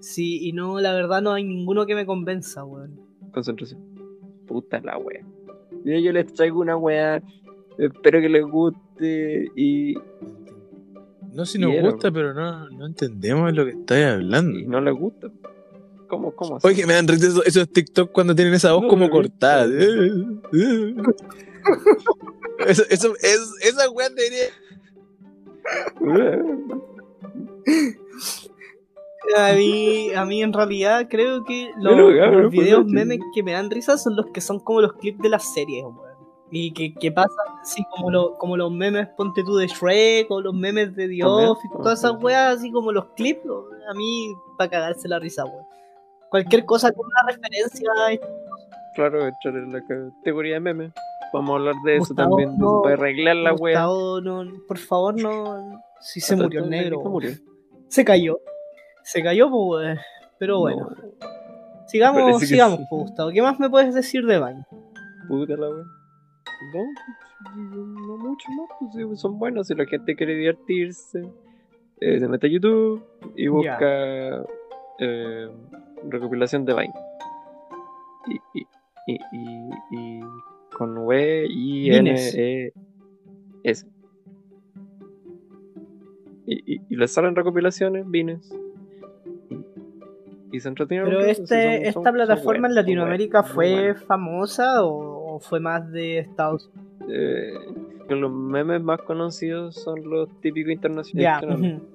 sí, y no, la verdad no hay ninguno que me convenza, weón. Concentración. Puta la wea. Mira, yo les traigo una wea. Espero que les guste. Y, No, si nos Quiero. gusta, pero no, no entendemos lo que estáis hablando. y no les gusta. ¿Cómo, cómo así? Oye, que me dan risa esos, esos TikTok cuando tienen esa voz No, como cortada. eso, eso, es, esa weá debería. A mí, a mí en realidad creo que los, Pero, cabrón, los videos memes que me dan risa son los que son como los clips de las series, weón. Y que, que pasan así como, lo- como los memes, ponte tú de Shrek o los memes de También, Office, todas esas weas así como los clips, weón, a mí para cagarse la risa, weón. Cualquier cosa con una referencia Claro, entrar en la categoría de meme. Vamos a hablar de eso también. de- no, para arreglar la wea. Gustavo, no, por favor, no. Si se murió el negro. se murió. Se cayó. Se cayó, pues, weón. Pero bueno. No, Sigamos, sigamos, sí. pues, Gustavo. ¿Qué más me puedes decir de Vine? puta la wea. No, no mucho más. Pues, son buenos. Si la gente quiere divertirse, eh, se mete a YouTube y busca eh, recopilación de Vine. Y, y, y, y, y con W I N. E S. Y, y, y les salen recopilaciones, Vines. Y, y se entretienen. Pero este, son- son- esta son plataforma en Latinoamérica fue famosa o, o fue más de Estados Unidos? Eh, los memes más conocidos son los típicos internacionales. ujú.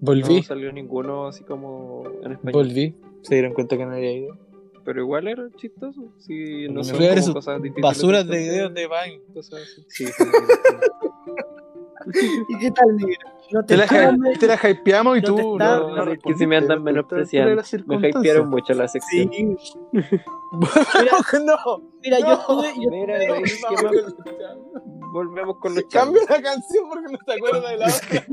Volví, No salió ninguno así como en español. volví. Se dieron cuenta que no había ido. Pero igual era chistoso. Sí, no Me son como cosas difíciles. Basuras de videos de Vine. cosas así. Sí, sí, sí, ¿Y qué tal, negro? No Te la, te hypeamos y no tú. te No, está- no, que si me andan menospreciando. Me hypearon mucho la sección. Sí, no, mira, yo No. estuve. Yo Mira, estuve- güey, ¿qué más? Volvemos con los Cambia la canción porque no te acuerdas de la otra.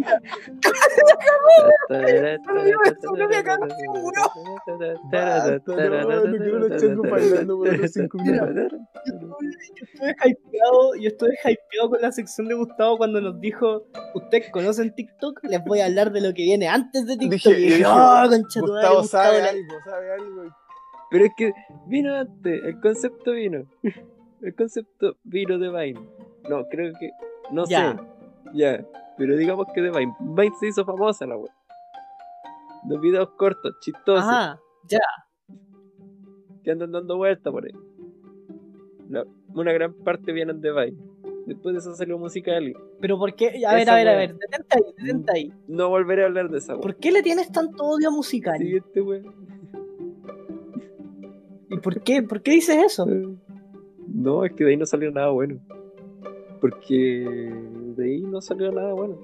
Yo estuve hypeado, yo estuve hypeado con la sección de Gustavo cuando nos dijo, ¿ustedes conocen TikTok? Les voy a hablar de lo que viene antes de TikTok. Dije- y dije, dije, "Oh, concha Gustavo sabe la- algo, sabe algo. Pero es que vino antes, el concepto vino. El concepto vino de Vine. No, creo que. No Ya. sé. Ya. Pero digamos que de Vine. Vine se hizo famosa la web. Los videos cortos, chistosos, Ajá, ya. que andan dando vueltas por ahí. La- una gran parte vienen de Vine. Después de eso salió musical. Pero ¿por qué? A ver, Esa a ver, a wea. ver, detente ahí, detente ahí. No volveré a hablar de esa web. ¿Por qué le tienes tanto odio a musical? Siguiente web. ¿Y por qué? ¿Por qué dices eso? No, es que de ahí no salió nada bueno. Porque de ahí no salió nada bueno.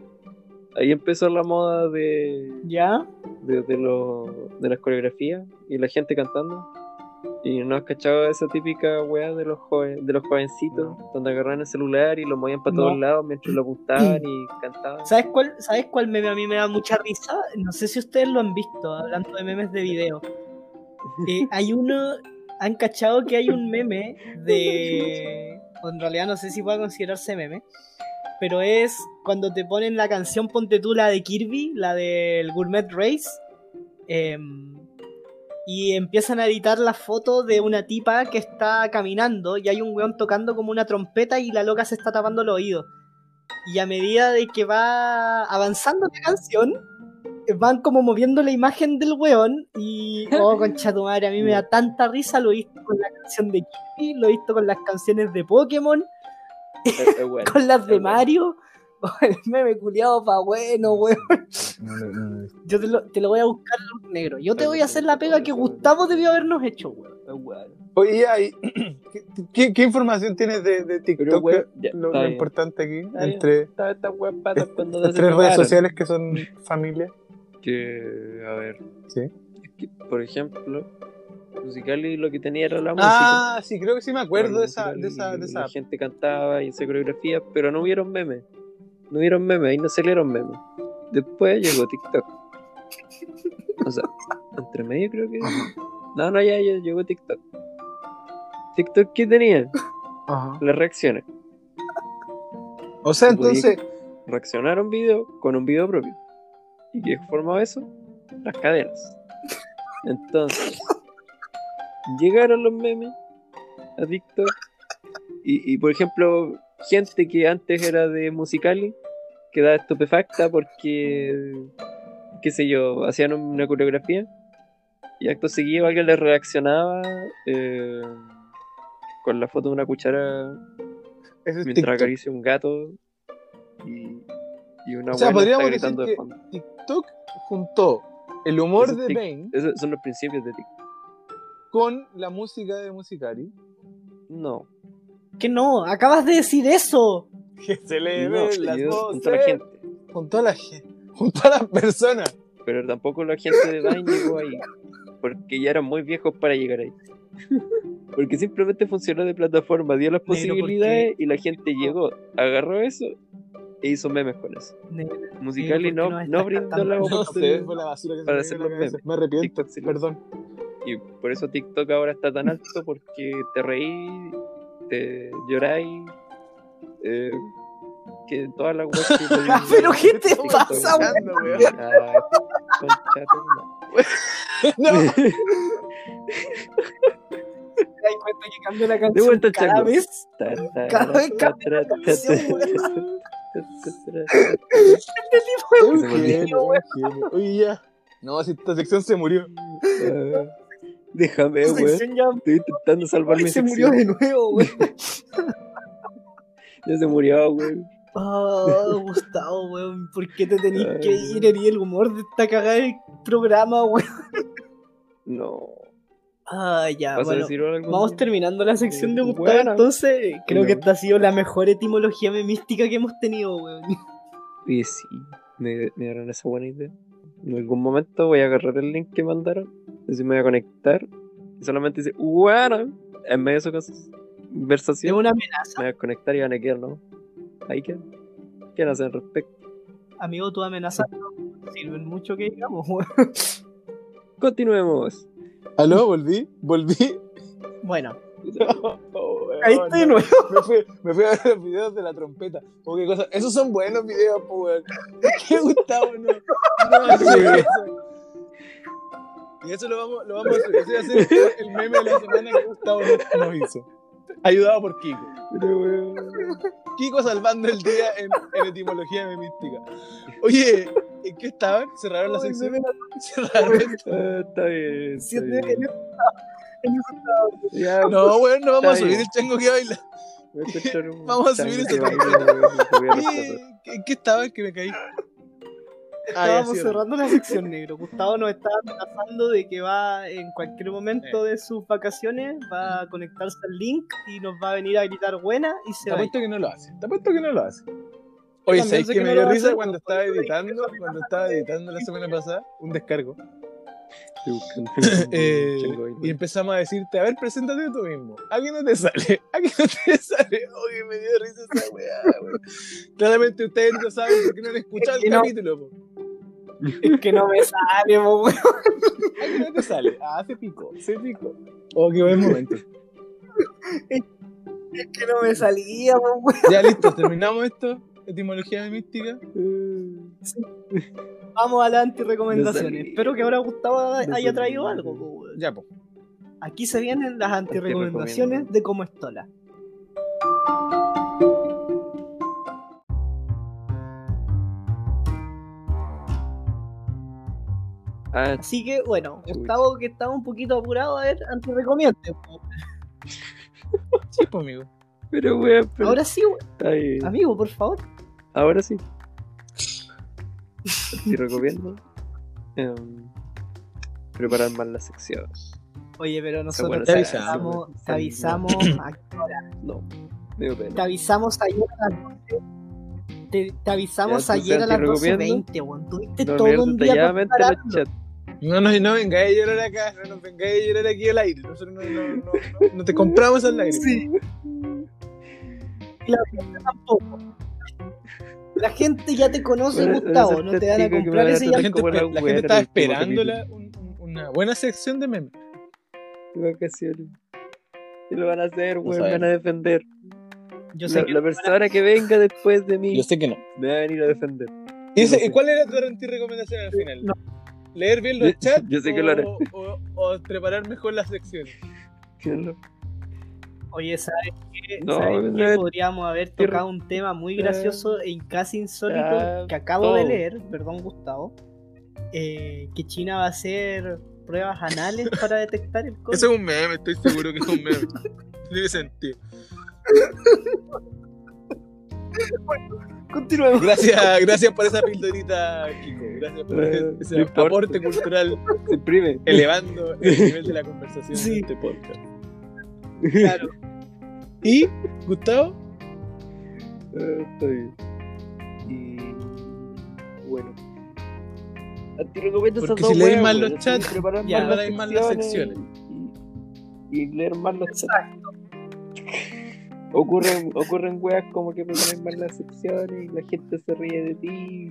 Ahí empezó la moda de, ¿Ya? de, de, lo- de las coreografías y la gente cantando. Y no has cachado esa típica weá de los joven, de los jovencitos, donde agarraban el celular y lo movían para No. todos lados mientras lo apuntaban y cantaban. ¿Sabes cuál, ¿Sabes cuál meme a mí me da mucha risa? No sé si ustedes lo han visto, hablando de memes de video. Eh, hay uno, han cachado que hay un meme de... o en realidad no sé si puede considerarse meme, pero es cuando te ponen la canción Ponte tú, la de Kirby, la del Gourmet Race, em, y empiezan a editar la foto de una tipa que está caminando y hay un weón tocando como una trompeta y la loca se está tapando los oídos. y a medida de que va avanzando la canción, van como moviendo la imagen del weón y, oh, concha tu madre, a mí me da tanta risa, lo he visto con la canción de Kirby, lo he visto con las canciones de Pokémon, Es, es bueno. con las de bueno. Mario. El meme culiado pa' bueno, weón. No, no, no, no. Yo te lo, te lo voy a buscar negro. Yo te voy a hacer la pega que Gustavo debió habernos hecho, weón. Oye, ¿qué, qué, qué información tienes de, de TikTok? Pero, weón, ya, lo, lo importante aquí, Está entre Esta- Estas tres redes sociales que son familia. Que, a ver. Sí. Es que, por ejemplo, Musicali lo que tenía era la Ah, sí, creo que sí me música. acuerdo de esa, música de esa, de esa. La gente cantaba y hacía coreografía, pero no hubieron memes. No hubieron memes, ahí no salieron memes. Después llegó TikTok. O sea, entre medio creo que. No, no, ya, ya llegó TikTok. TikTok, ¿qué tenía? Ajá. Las reacciones. O sea, entonces, Reaccionar a un video con un video propio. ¿Y qué formaba eso? Las cadenas. Entonces, llegaron los memes a TikTok. Y, y, por ejemplo, gente que antes era de Musicali quedaba estupefacta porque, qué sé yo, hacían una coreografía. Y acto seguido alguien les reaccionaba eh, con la foto de una cuchara es mientras TikTok. acaricia un gato y, y una O sea, podríamos gritando decir de que- fondo. TikTok juntó el humor es de Bane Esos son los principios de TikTok. con la música de Musicari. No, Que no, acabas de decir eso. Que se le no, ven las voces. junto a la gente. Junto a la gente. Junto a las personas. Pero tampoco la gente de Vine llegó ahí. Porque ya eran muy viejos para llegar ahí. Porque simplemente funcionó de plataforma, dio las Negro, ¿por posibilidades y la gente llegó, agarró eso e hizo memes con eso. Negro, Musicali ¿por qué no, no estás brindó la No sé, oportunidad. se para me hacer los memes. Me arrepiento, TikTok perdón. Y por eso TikTok ahora está tan alto porque te reí, te lloráis, eh, que todas las weas que te- ¿Pero qué te pasa, weón? Ah, madre. No, ¿Te das cuenta que cambia la De canción vuelta cada chango. vez? Cada vez cambia la canción, weón. Este tipo genio. Oye, ya. No, si esta sección se murió. Déjame, ya Estoy intentando salvar mi se murió de nuevo, güey. Ya se murió, weón. Oh, Gustavo, weón, ¿por qué te tenés Ay, que ir? Herí el humor de esta cagada del programa, weón. No. Ah, ya, ¿Vas a bueno. Vamos terminando la sección de Eh, Gustavo, bueno. entonces creo que esta ha sido la mejor etimología memística que hemos tenido, weón. Y sí, me, me dieron esa buena idea. En algún momento voy a agarrar el link que mandaron, así me voy a conectar y solamente dice, bueno, en medio de su cons- Es conversación, una amenaza, me voy a conectar y van a quedar, ¿no? Ahí quedan. ¿Qué van a hacer al respecto? amigo, tu amenaza no sirven mucho que digamos, weón. Continuemos. ¿Aló? ¿Volví? ¿Volví? Bueno, Oh, weón, ahí estoy de nuevo. Me fui, me fui a ver los videos de la trompeta. O qué cosa. Esos son buenos videos, po, weón. ¿Qué Gustavo no? No. Y eso lo vamos, lo vamos a subir. Ese va a ser el meme de la semana que Gustavo nos, hizo. Ayudado por Kiko. Kiko salvando el día en, en etimología memística. Oye, ¿en qué estaban? ¿Cerraron la sección? ¿Cerraron? Ah, está bien. Está bien. en Ya, No, weón, no vamos a Está subir bien. el chango que baila. a Vamos a chango subir que baila, Oye, rescatar. ¿En qué estaban que me caí? Estábamos cerrando la sección negro. Gustavo nos está amenazando de que va en cualquier momento de sus vacaciones, va a conectarse al link y nos va a venir a gritar buena y se Te va. ir. apuesto que no lo hace. Te apuesto que no lo hace. Oye, también ¿sabes sé que me no dio risa cuando estaba editando? Cuando estaba editando la semana pasada, un descargo. Eh, y empezamos a decirte, a ver, preséntate tú mismo. ¿A qué no te sale? ¿A qué no te sale? Oye, me dio risa esa weá, weón. Claramente ustedes no saben porque no han escuchado Es que el no. capítulo, po. Es que no me sale, weón. ¿A qué no te sale? Ah, se picó, se picó. Oh, qué buen momento. Es que no me salía, weón. Ya listo, terminamos esto etimología de mística. Vamos a las antirecomendaciones. Espero que ahora Gustavo haya traído algo. Ya, pues. Aquí se vienen las antirecomendaciones de cómo estola. Así que bueno, Gustavo que estaba un poquito apurado, a ver, antirecomiende. Po. sí, pues amigo pero weón, pero Ahora sí, we- está bien. amigo, por favor. Ahora sí. Te recomiendo em, preparar más las secciones. Oye, pero nosotros te te avisamos, te avisamos, a- No, me dio te avisamos ayer a las 12. Te, te avisamos Ya, ayer a las te recomiendo. 12.20, weón. Tuviste No, todo un día para chat. No, no, no vengáis a llorar acá, no nos vengáis a llorar aquí al aire. Nosotros no, no, no, no, no te compramos al aire. Sí. La gente tampoco. La gente ya te conoce, Bueno, Gustavo. No te van a comprar ese La gente, la la gente estaba esperando la- un- una buena sección de memes. De vacaciones. Y lo van a hacer, sabemos. van a defender. Yo sé La, que la persona que venga después de mí Yo sé que no. me va a venir a defender. ¿Y, ese- Yo sé. cuál era tu recomendación al final? No. ¿Leer bien los Yo- chats yo sé que lo haré. o- o preparar mejor las secciones? Oye, ¿sabes qué? No, ¿Sabes qué? no, Podríamos haber tocado un tema muy gracioso e casi insólito que acabo de leer, perdón Gustavo, eh, que China va a hacer pruebas anales para detectar el COVID. Eso es un meme, estoy seguro que es un meme. Tiene sentido. Continuemos. Gracias, gracias por esa pildorita, Kiko. Gracias por Eh, ese, aporte cultural Se imprime. elevando el nivel de la conversación Sí. en este podcast. Claro. ¿Y, Gustavo? Eh, está bien. Y bueno. A ti recomiendo esas Porque dos si lees weón, los chats, ya, más preparáis mal las secciones. Y, y leer más los chats. Exacto. Ocurren, ocurren weas como que preparáis mal las secciones y la gente se ríe de ti.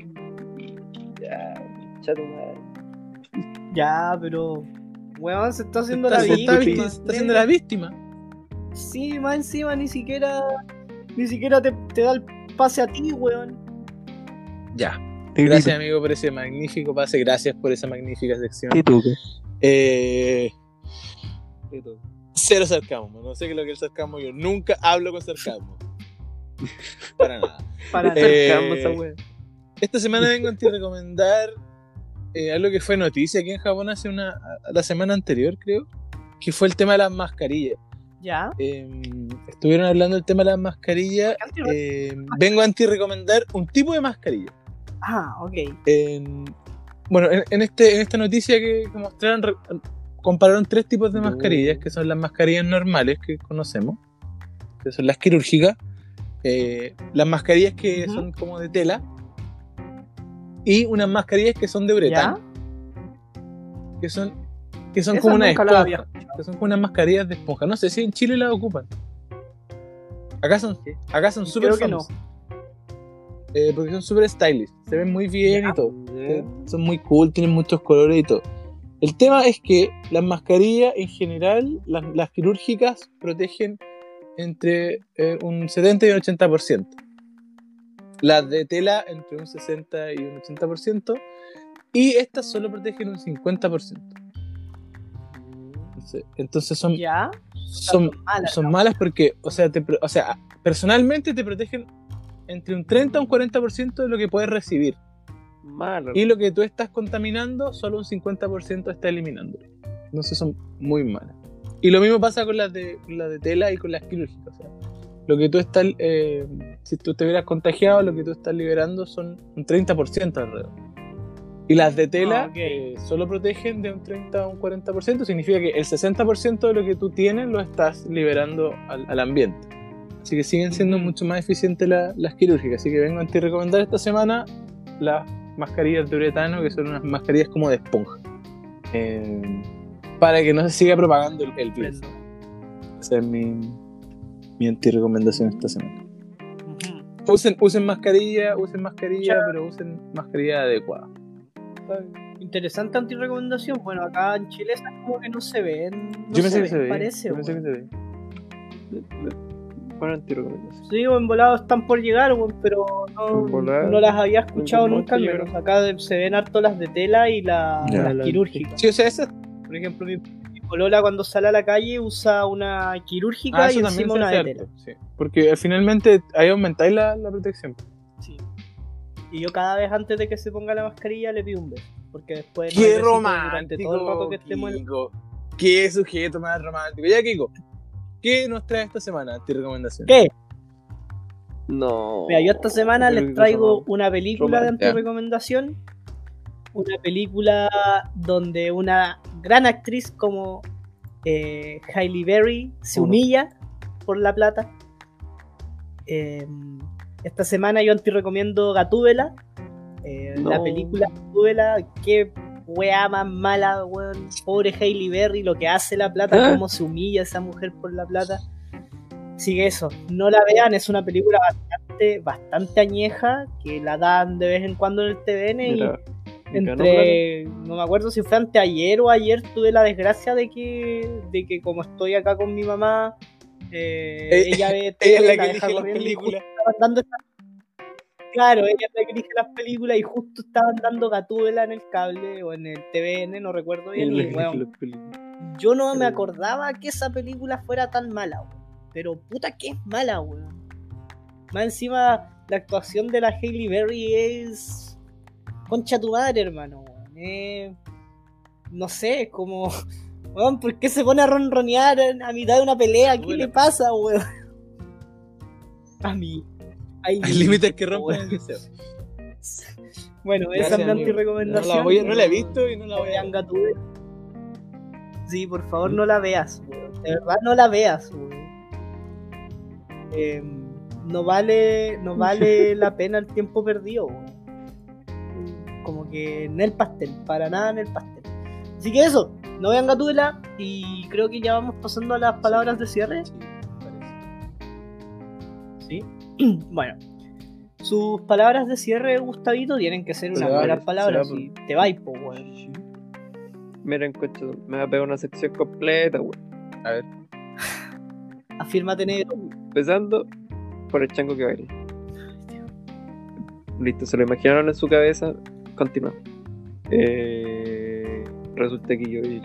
Ya, chato madre. Ya, pero. Weón, se está haciendo Está- la se está, víctima. se está haciendo la víctima. Sí, más encima ni siquiera. Ni siquiera te, te da el pase a ti, weón. Ya. Gracias, amigo, por ese magnífico pase. Gracias por esa magnífica sección. Te toca. Eh, Te toca. cero sarcasmo. No sé qué es lo que es el sarcasmo. Yo nunca hablo con sarcasmo. Para nada. Para Eh, Calma esa wea. Esta semana vengo a ti recomendar eh, algo que fue noticia aquí en Japón hace una la semana anterior, creo, que fue el tema de las mascarillas. Ya. Eh, estuvieron hablando del tema de las mascarillas. Eh, vengo a ti recomendar un tipo de mascarilla. Ah, ok. En- bueno, en, en este, en esta noticia que, que mostraron, re- compararon tres tipos de mascarillas, que son las mascarillas normales que conocemos, que son las quirúrgicas, eh, las mascarillas que son como de tela, y unas mascarillas que son de ¿Ya? uretano, que son, que son como una nunca las esponja, que son como unas mascarillas de esponja. No sé si en Chile las ocupan. Acá son, acá son súper Creo que no. Eh, porque son súper stylish, se ven muy bien y todo. Son muy cool, tienen muchos colores y todo. El tema es que las mascarillas en general, las, las quirúrgicas, protegen entre eh, un 70 y un 80%. Las de tela entre un 60 y un 80%. Y estas solo protegen un 50%. Entonces, entonces son, Ya. son, malas, son malas porque, o sea, te pro- o sea, personalmente te protegen entre un 30 y un 40% de lo que puedes recibir. Malo. Y lo que tú estás contaminando, solo un 50% está eliminando. Entonces son muy malas. Y lo mismo pasa con las de, con las de tela y con las quirúrgicas. O sea, lo que tú estás, eh, si tú te hubieras contagiado, lo que tú estás liberando son un 30% alrededor. Y las de tela Ah, ok. eh, solo protegen de un 30 a un 40%, significa que el 60% de lo que tú tienes lo estás liberando al, al ambiente. Así que siguen siendo mucho más eficientes la- las quirúrgicas. Así que vengo a ti recomendar esta semana las mascarillas de uretano, que son unas mascarillas como de esponja. Eh, para que no se siga propagando el, el virus. Esa es mi, mi anti-recomendación esta semana. Usen, usen mascarilla, usen mascarilla, pero usen mascarilla adecuada. Interesante antirecomendación. Bueno, acá en Chile esas como que no se ven. no Yo pensé que ven, se veía. Parece, yo pensé que se veía. Bueno, antirecomendación. Sí, en volado están por llegar, weón, pero no, las había escuchado ¿Cómo nunca al menos. Acá se ven harto las de tela y la- Ya, las la- quirúrgicas. Sí, o sea, esas Por ejemplo, mi, mi polola cuando sale a la calle usa una quirúrgica Ah, y encima una de tela. sí. Porque finalmente ahí aumentáis la, la protección. Y yo cada vez antes de que se ponga la mascarilla le pido un beso. porque después. Qué romántico. todo el rato que estemos en- Kiko. Qué sujeto más romántico. Ya, Kiko, ¿qué nos trae esta semana? Tu recomendación. ¿Qué? No. Mira, yo esta semana les traigo una película de romántica. antirecomendación. Una película donde una gran actriz como eh, Hailey Berry se humilla por la plata. Eh, esta semana yo antirecomiendo Gatúbela. Eh, La película Gatúbela, qué weá más mala, weón. Pobre Hailey Berry, lo que hace la plata, ¿Ah? cómo se humilla esa mujer por la plata. Así que eso, no la vean, es una película bastante, bastante añeja, que la dan de vez en cuando en el TVN Mira, y entre, no me acuerdo si fue anteayer o ayer, tuve la desgracia de que, de que como estoy acá con mi mamá, eh, Eh, ella ve Ella es la la que deja corriendo. Estaban dando Claro, ella es la que las películas y justo estaban dando Gatúbela en el cable o en el TVN, no recuerdo bien. y, películas. yo no me Eh. acordaba que esa película fuera tan mala, weón. Pero puta que es mala, weón. Más encima, la actuación de la Hailey Berry es. Concha tu madre, hermano, weón. Es- No sé, es como. Weón, ¿por qué se pone a ronronear a mitad de una pelea? ¿Qué Bueno. le pasa, weón? A mí. Ay, Hay límites que rompen el deseo. Bueno, esa es mi antirecomendación. No la, voy a- no la he visto y no la voy a Gatúbela. Sí, por favor no la veas, weón. De verdad no la veas. Eh, no vale, no vale la pena el tiempo perdido, weón. Como que en el pastel, para nada en el pastel. Así que eso, no vean Gatúbela y creo que ya vamos pasando a las palabras de cierre. bueno. Sus palabras de cierre, Gustavito, tienen que ser unas Se va, buenas palabras. va por- y te vais, po, weón. Miren, coche, me va a pegar una sección completa, güey. A ver. Afírmate, negro. Empezando por el chango que baila. Listo, se lo imaginaron en su cabeza. Continúa. Eh, resulta que yo, yo,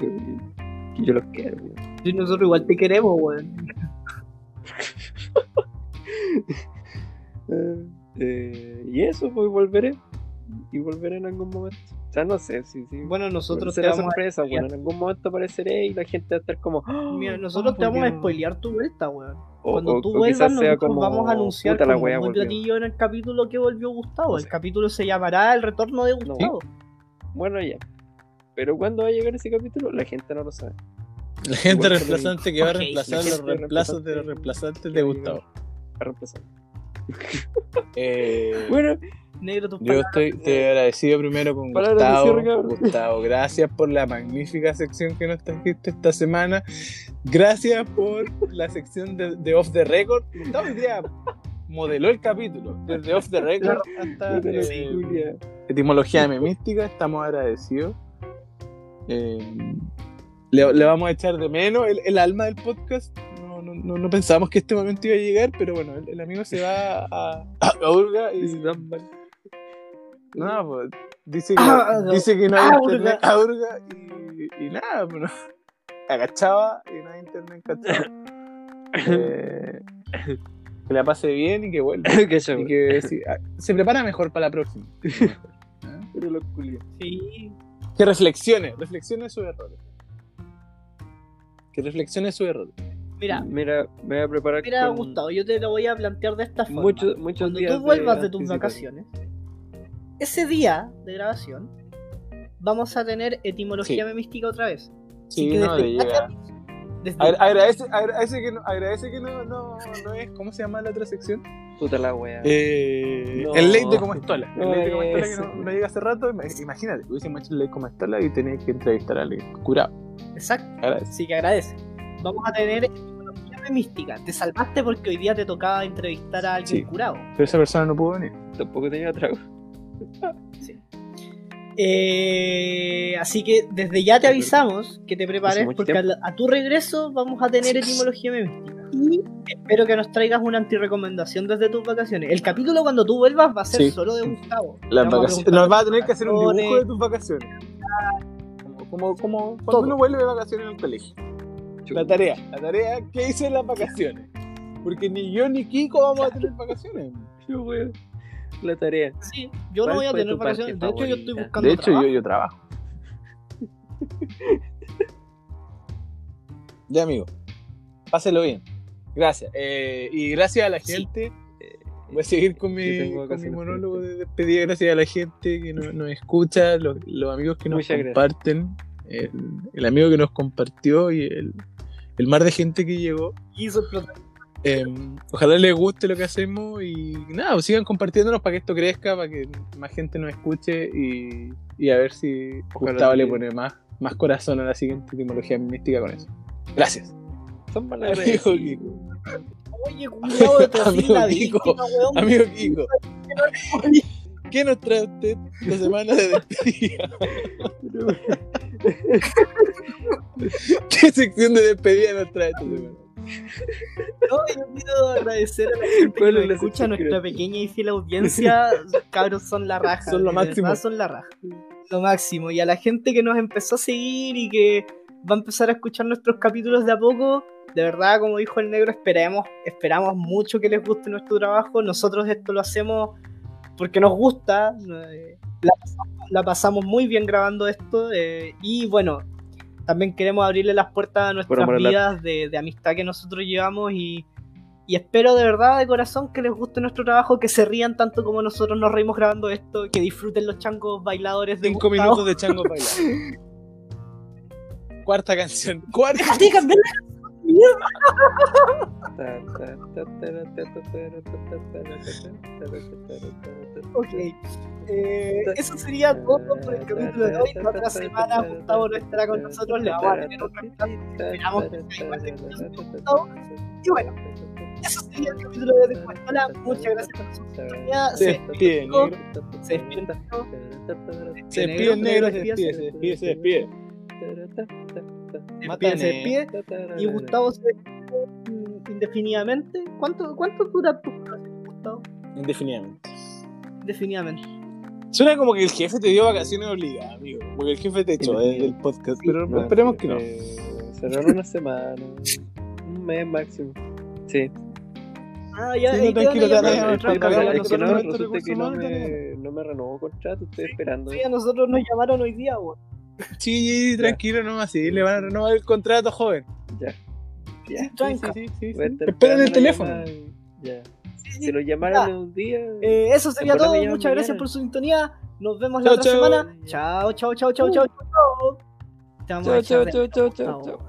que yo los quiero, güey. Sí, nosotros igual te queremos, weón. Eh, eh, y eso, pues volveré. Y volveré en algún momento. O sea, no sé, sí, sí. Bueno, nosotros te será vamos sorpresa, a bueno, en algún momento apareceré y la gente va a estar como. "Ah, Mira, nosotros te vamos a volvió". spoilear tu vuelta, weón. Cuando o- tú o vuelvas, nosotros como, vamos a anunciar "Puta, la como wea muy volvió". platillo en el capítulo que volvió Gustavo. El capítulo se llamará El retorno de Gustavo. Bueno, ya. Pero ¿cuándo va a llegar ese capítulo? La gente no lo sabe. La gente reemplazante que va a reemplazar la los reemplazos de los reemplazante reemplazantes de Gustavo. A reemplazar. Eh, Bueno, Negro, tus Yo estoy, estoy agradecido primero con Palabras Gustavo. cierre. Gustavo, gracias por la magnífica sección que nos trajiste esta semana. Gracias por la sección de, de Off the Record. Gustavo hoy día modeló el capítulo, desde Off the Record hasta eh, etimología memística. Estamos agradecidos. Eh, le, le vamos a echar de menos el, el alma del podcast. No, no, pensábamos que este momento iba a llegar, pero bueno, el, el amigo se va a, a Urga y mal. no, pues dice que, Ah, no. dice que no hay Ah, internet a Urga y, y nada, pues no. Agachaba y no hay internet. Eh, que la pase bien y que vuelva. Y que sí, ah, se prepara mejor para la próxima. ¿Ah? Pero culios. Sí. Que reflexione, reflexione sus errores. Que reflexione sus errores. Mira, Mira, me voy a preparar mira, con Gustavo, yo te lo voy a plantear de esta forma. muchos, muchos Cuando días tú vuelvas de, de tus vacaciones, ese día de grabación, vamos a tener etimología memística otra vez. Sí, que no, desde Agra- Agradece, agradece que, no, agradece que no, no, no es. ¿Cómo se llama la otra sección? Puta la wea. Eh, No. El late de como estola. El No late de como estola que no, no llega hace rato. Ima- Imagínate, hubiésemos hecho el late como estola y tenías que entrevistar a alguien curado. Exacto. Agradece. Así que agradece. Vamos a tener etimología memística. Te salvaste porque hoy día te tocaba entrevistar a alguien Sí. curado. Pero esa persona no pudo venir. Tampoco tenía trago. Eh, así que desde ya te avisamos que te prepares porque al- a, tu regreso vamos a tener etimología memística. Y espero que nos traigas una antirecomendación desde tus vacaciones. El capítulo cuando tú vuelvas va a ser Sí. solo de Gustavo. Las vacaciones. Nos va a tener que hacer un dibujo de tus vacaciones. Como, como, como cuando Todo. uno vuelve de vacaciones en el colegio. La tarea, la tarea que hice en las vacaciones. Porque ni yo ni Kiko vamos a tener vacaciones. Yo, wea. la tarea. Sí, yo no ¿Cuál voy a tener vacaciones. De hecho, yo estoy buscando De hecho, yo, trabajo. yo trabajo. ya, amigo. Páselo bien. Gracias. Eh, y gracias a la Sí. gente. eh, voy a seguir con mi, con mi monólogo de despedida. Gracias a la gente que nos, nos escucha, los, los amigos que nos Muchas comparten, el, el amigo que nos compartió y el, el mar de gente que llegó. Hizo explotar. Eh, ojalá les guste lo que hacemos y nada, pues sigan compartiéndonos para que esto crezca, para que más gente nos escuche y, y a ver si Ojalá Gustavo le pone más, más corazón a la siguiente etimología mística con eso. Gracias. Son Amigo. Kiko. Oye, cuidado de perfil Amigo Kiko. weón. Amigo Kiko, ¿qué nos trae usted la semana de despedida? ¿Qué sección de despedida nos trae esta semana? No, yo quiero agradecer a la gente que ¿Cuál nos escucha, sección nuestra pequeña y fiel audiencia. Cabros, son la raja. Son lo máximo. verdad Son la raja. Lo máximo. Y a la gente que nos empezó a seguir y que va a empezar a escuchar nuestros capítulos de a poco, de verdad, como dijo el negro, esperamos, esperamos mucho que les guste nuestro trabajo. Nosotros esto lo hacemos porque nos gusta. eh, La pasamos, la pasamos muy bien grabando esto. eh, y bueno, también queremos abrirle las puertas a nuestras arte. vidas de, de amistad que nosotros llevamos y, y espero de verdad, de corazón, que les guste nuestro trabajo, que se rían tanto como nosotros nos reímos grabando esto, que disfruten los changos bailadores de Cinco Gustavo. minutos de chango bailar. Cuarta canción. Cuarta. Déjate cambiar la Ok. Eh, eso sería todo por el capítulo de hoy. La otra semana Gustavo no estará con nosotros, le vamos a tener otra Esperamos que sea igual de Gustavo. Y bueno, eso sería el capítulo de Descuentola. Muchas gracias por su oportunidad. Se despide, negro. Se despide. Se despide, negro. Se despide, se despide, se despide. Despide, se despide. Y Gustavo se despide indefinidamente. ¿Cuánto, cuánto dura tu Gustavo? Indefinidamente. Indefinidamente. Suena como que el jefe te dio vacaciones obligadas, amigo. Porque el jefe te echó del podcast. Pero No, esperemos que no. eh, Cerraron una semana, un mes máximo. Sí, Ah, ya, Sí, no, tranquilo, ya llamar, es que no, me, no me renovó contrato, estoy esperando. Sí, a nosotros nos llamaron hoy día, weón. Sí, tranquilo nomás, sí, le van a renovar el contrato, joven. Ya. Ya. Sí, sí, sí, Esperen el teléfono. Ya. Si lo llamaran en un día. Eh, eso sería todo. Muchas gracias mañana. por su sintonía. Nos vemos Chao, la otra chao. semana. Chao, chao, chao, chao, chao, chao, chao, chao, Chao. chao.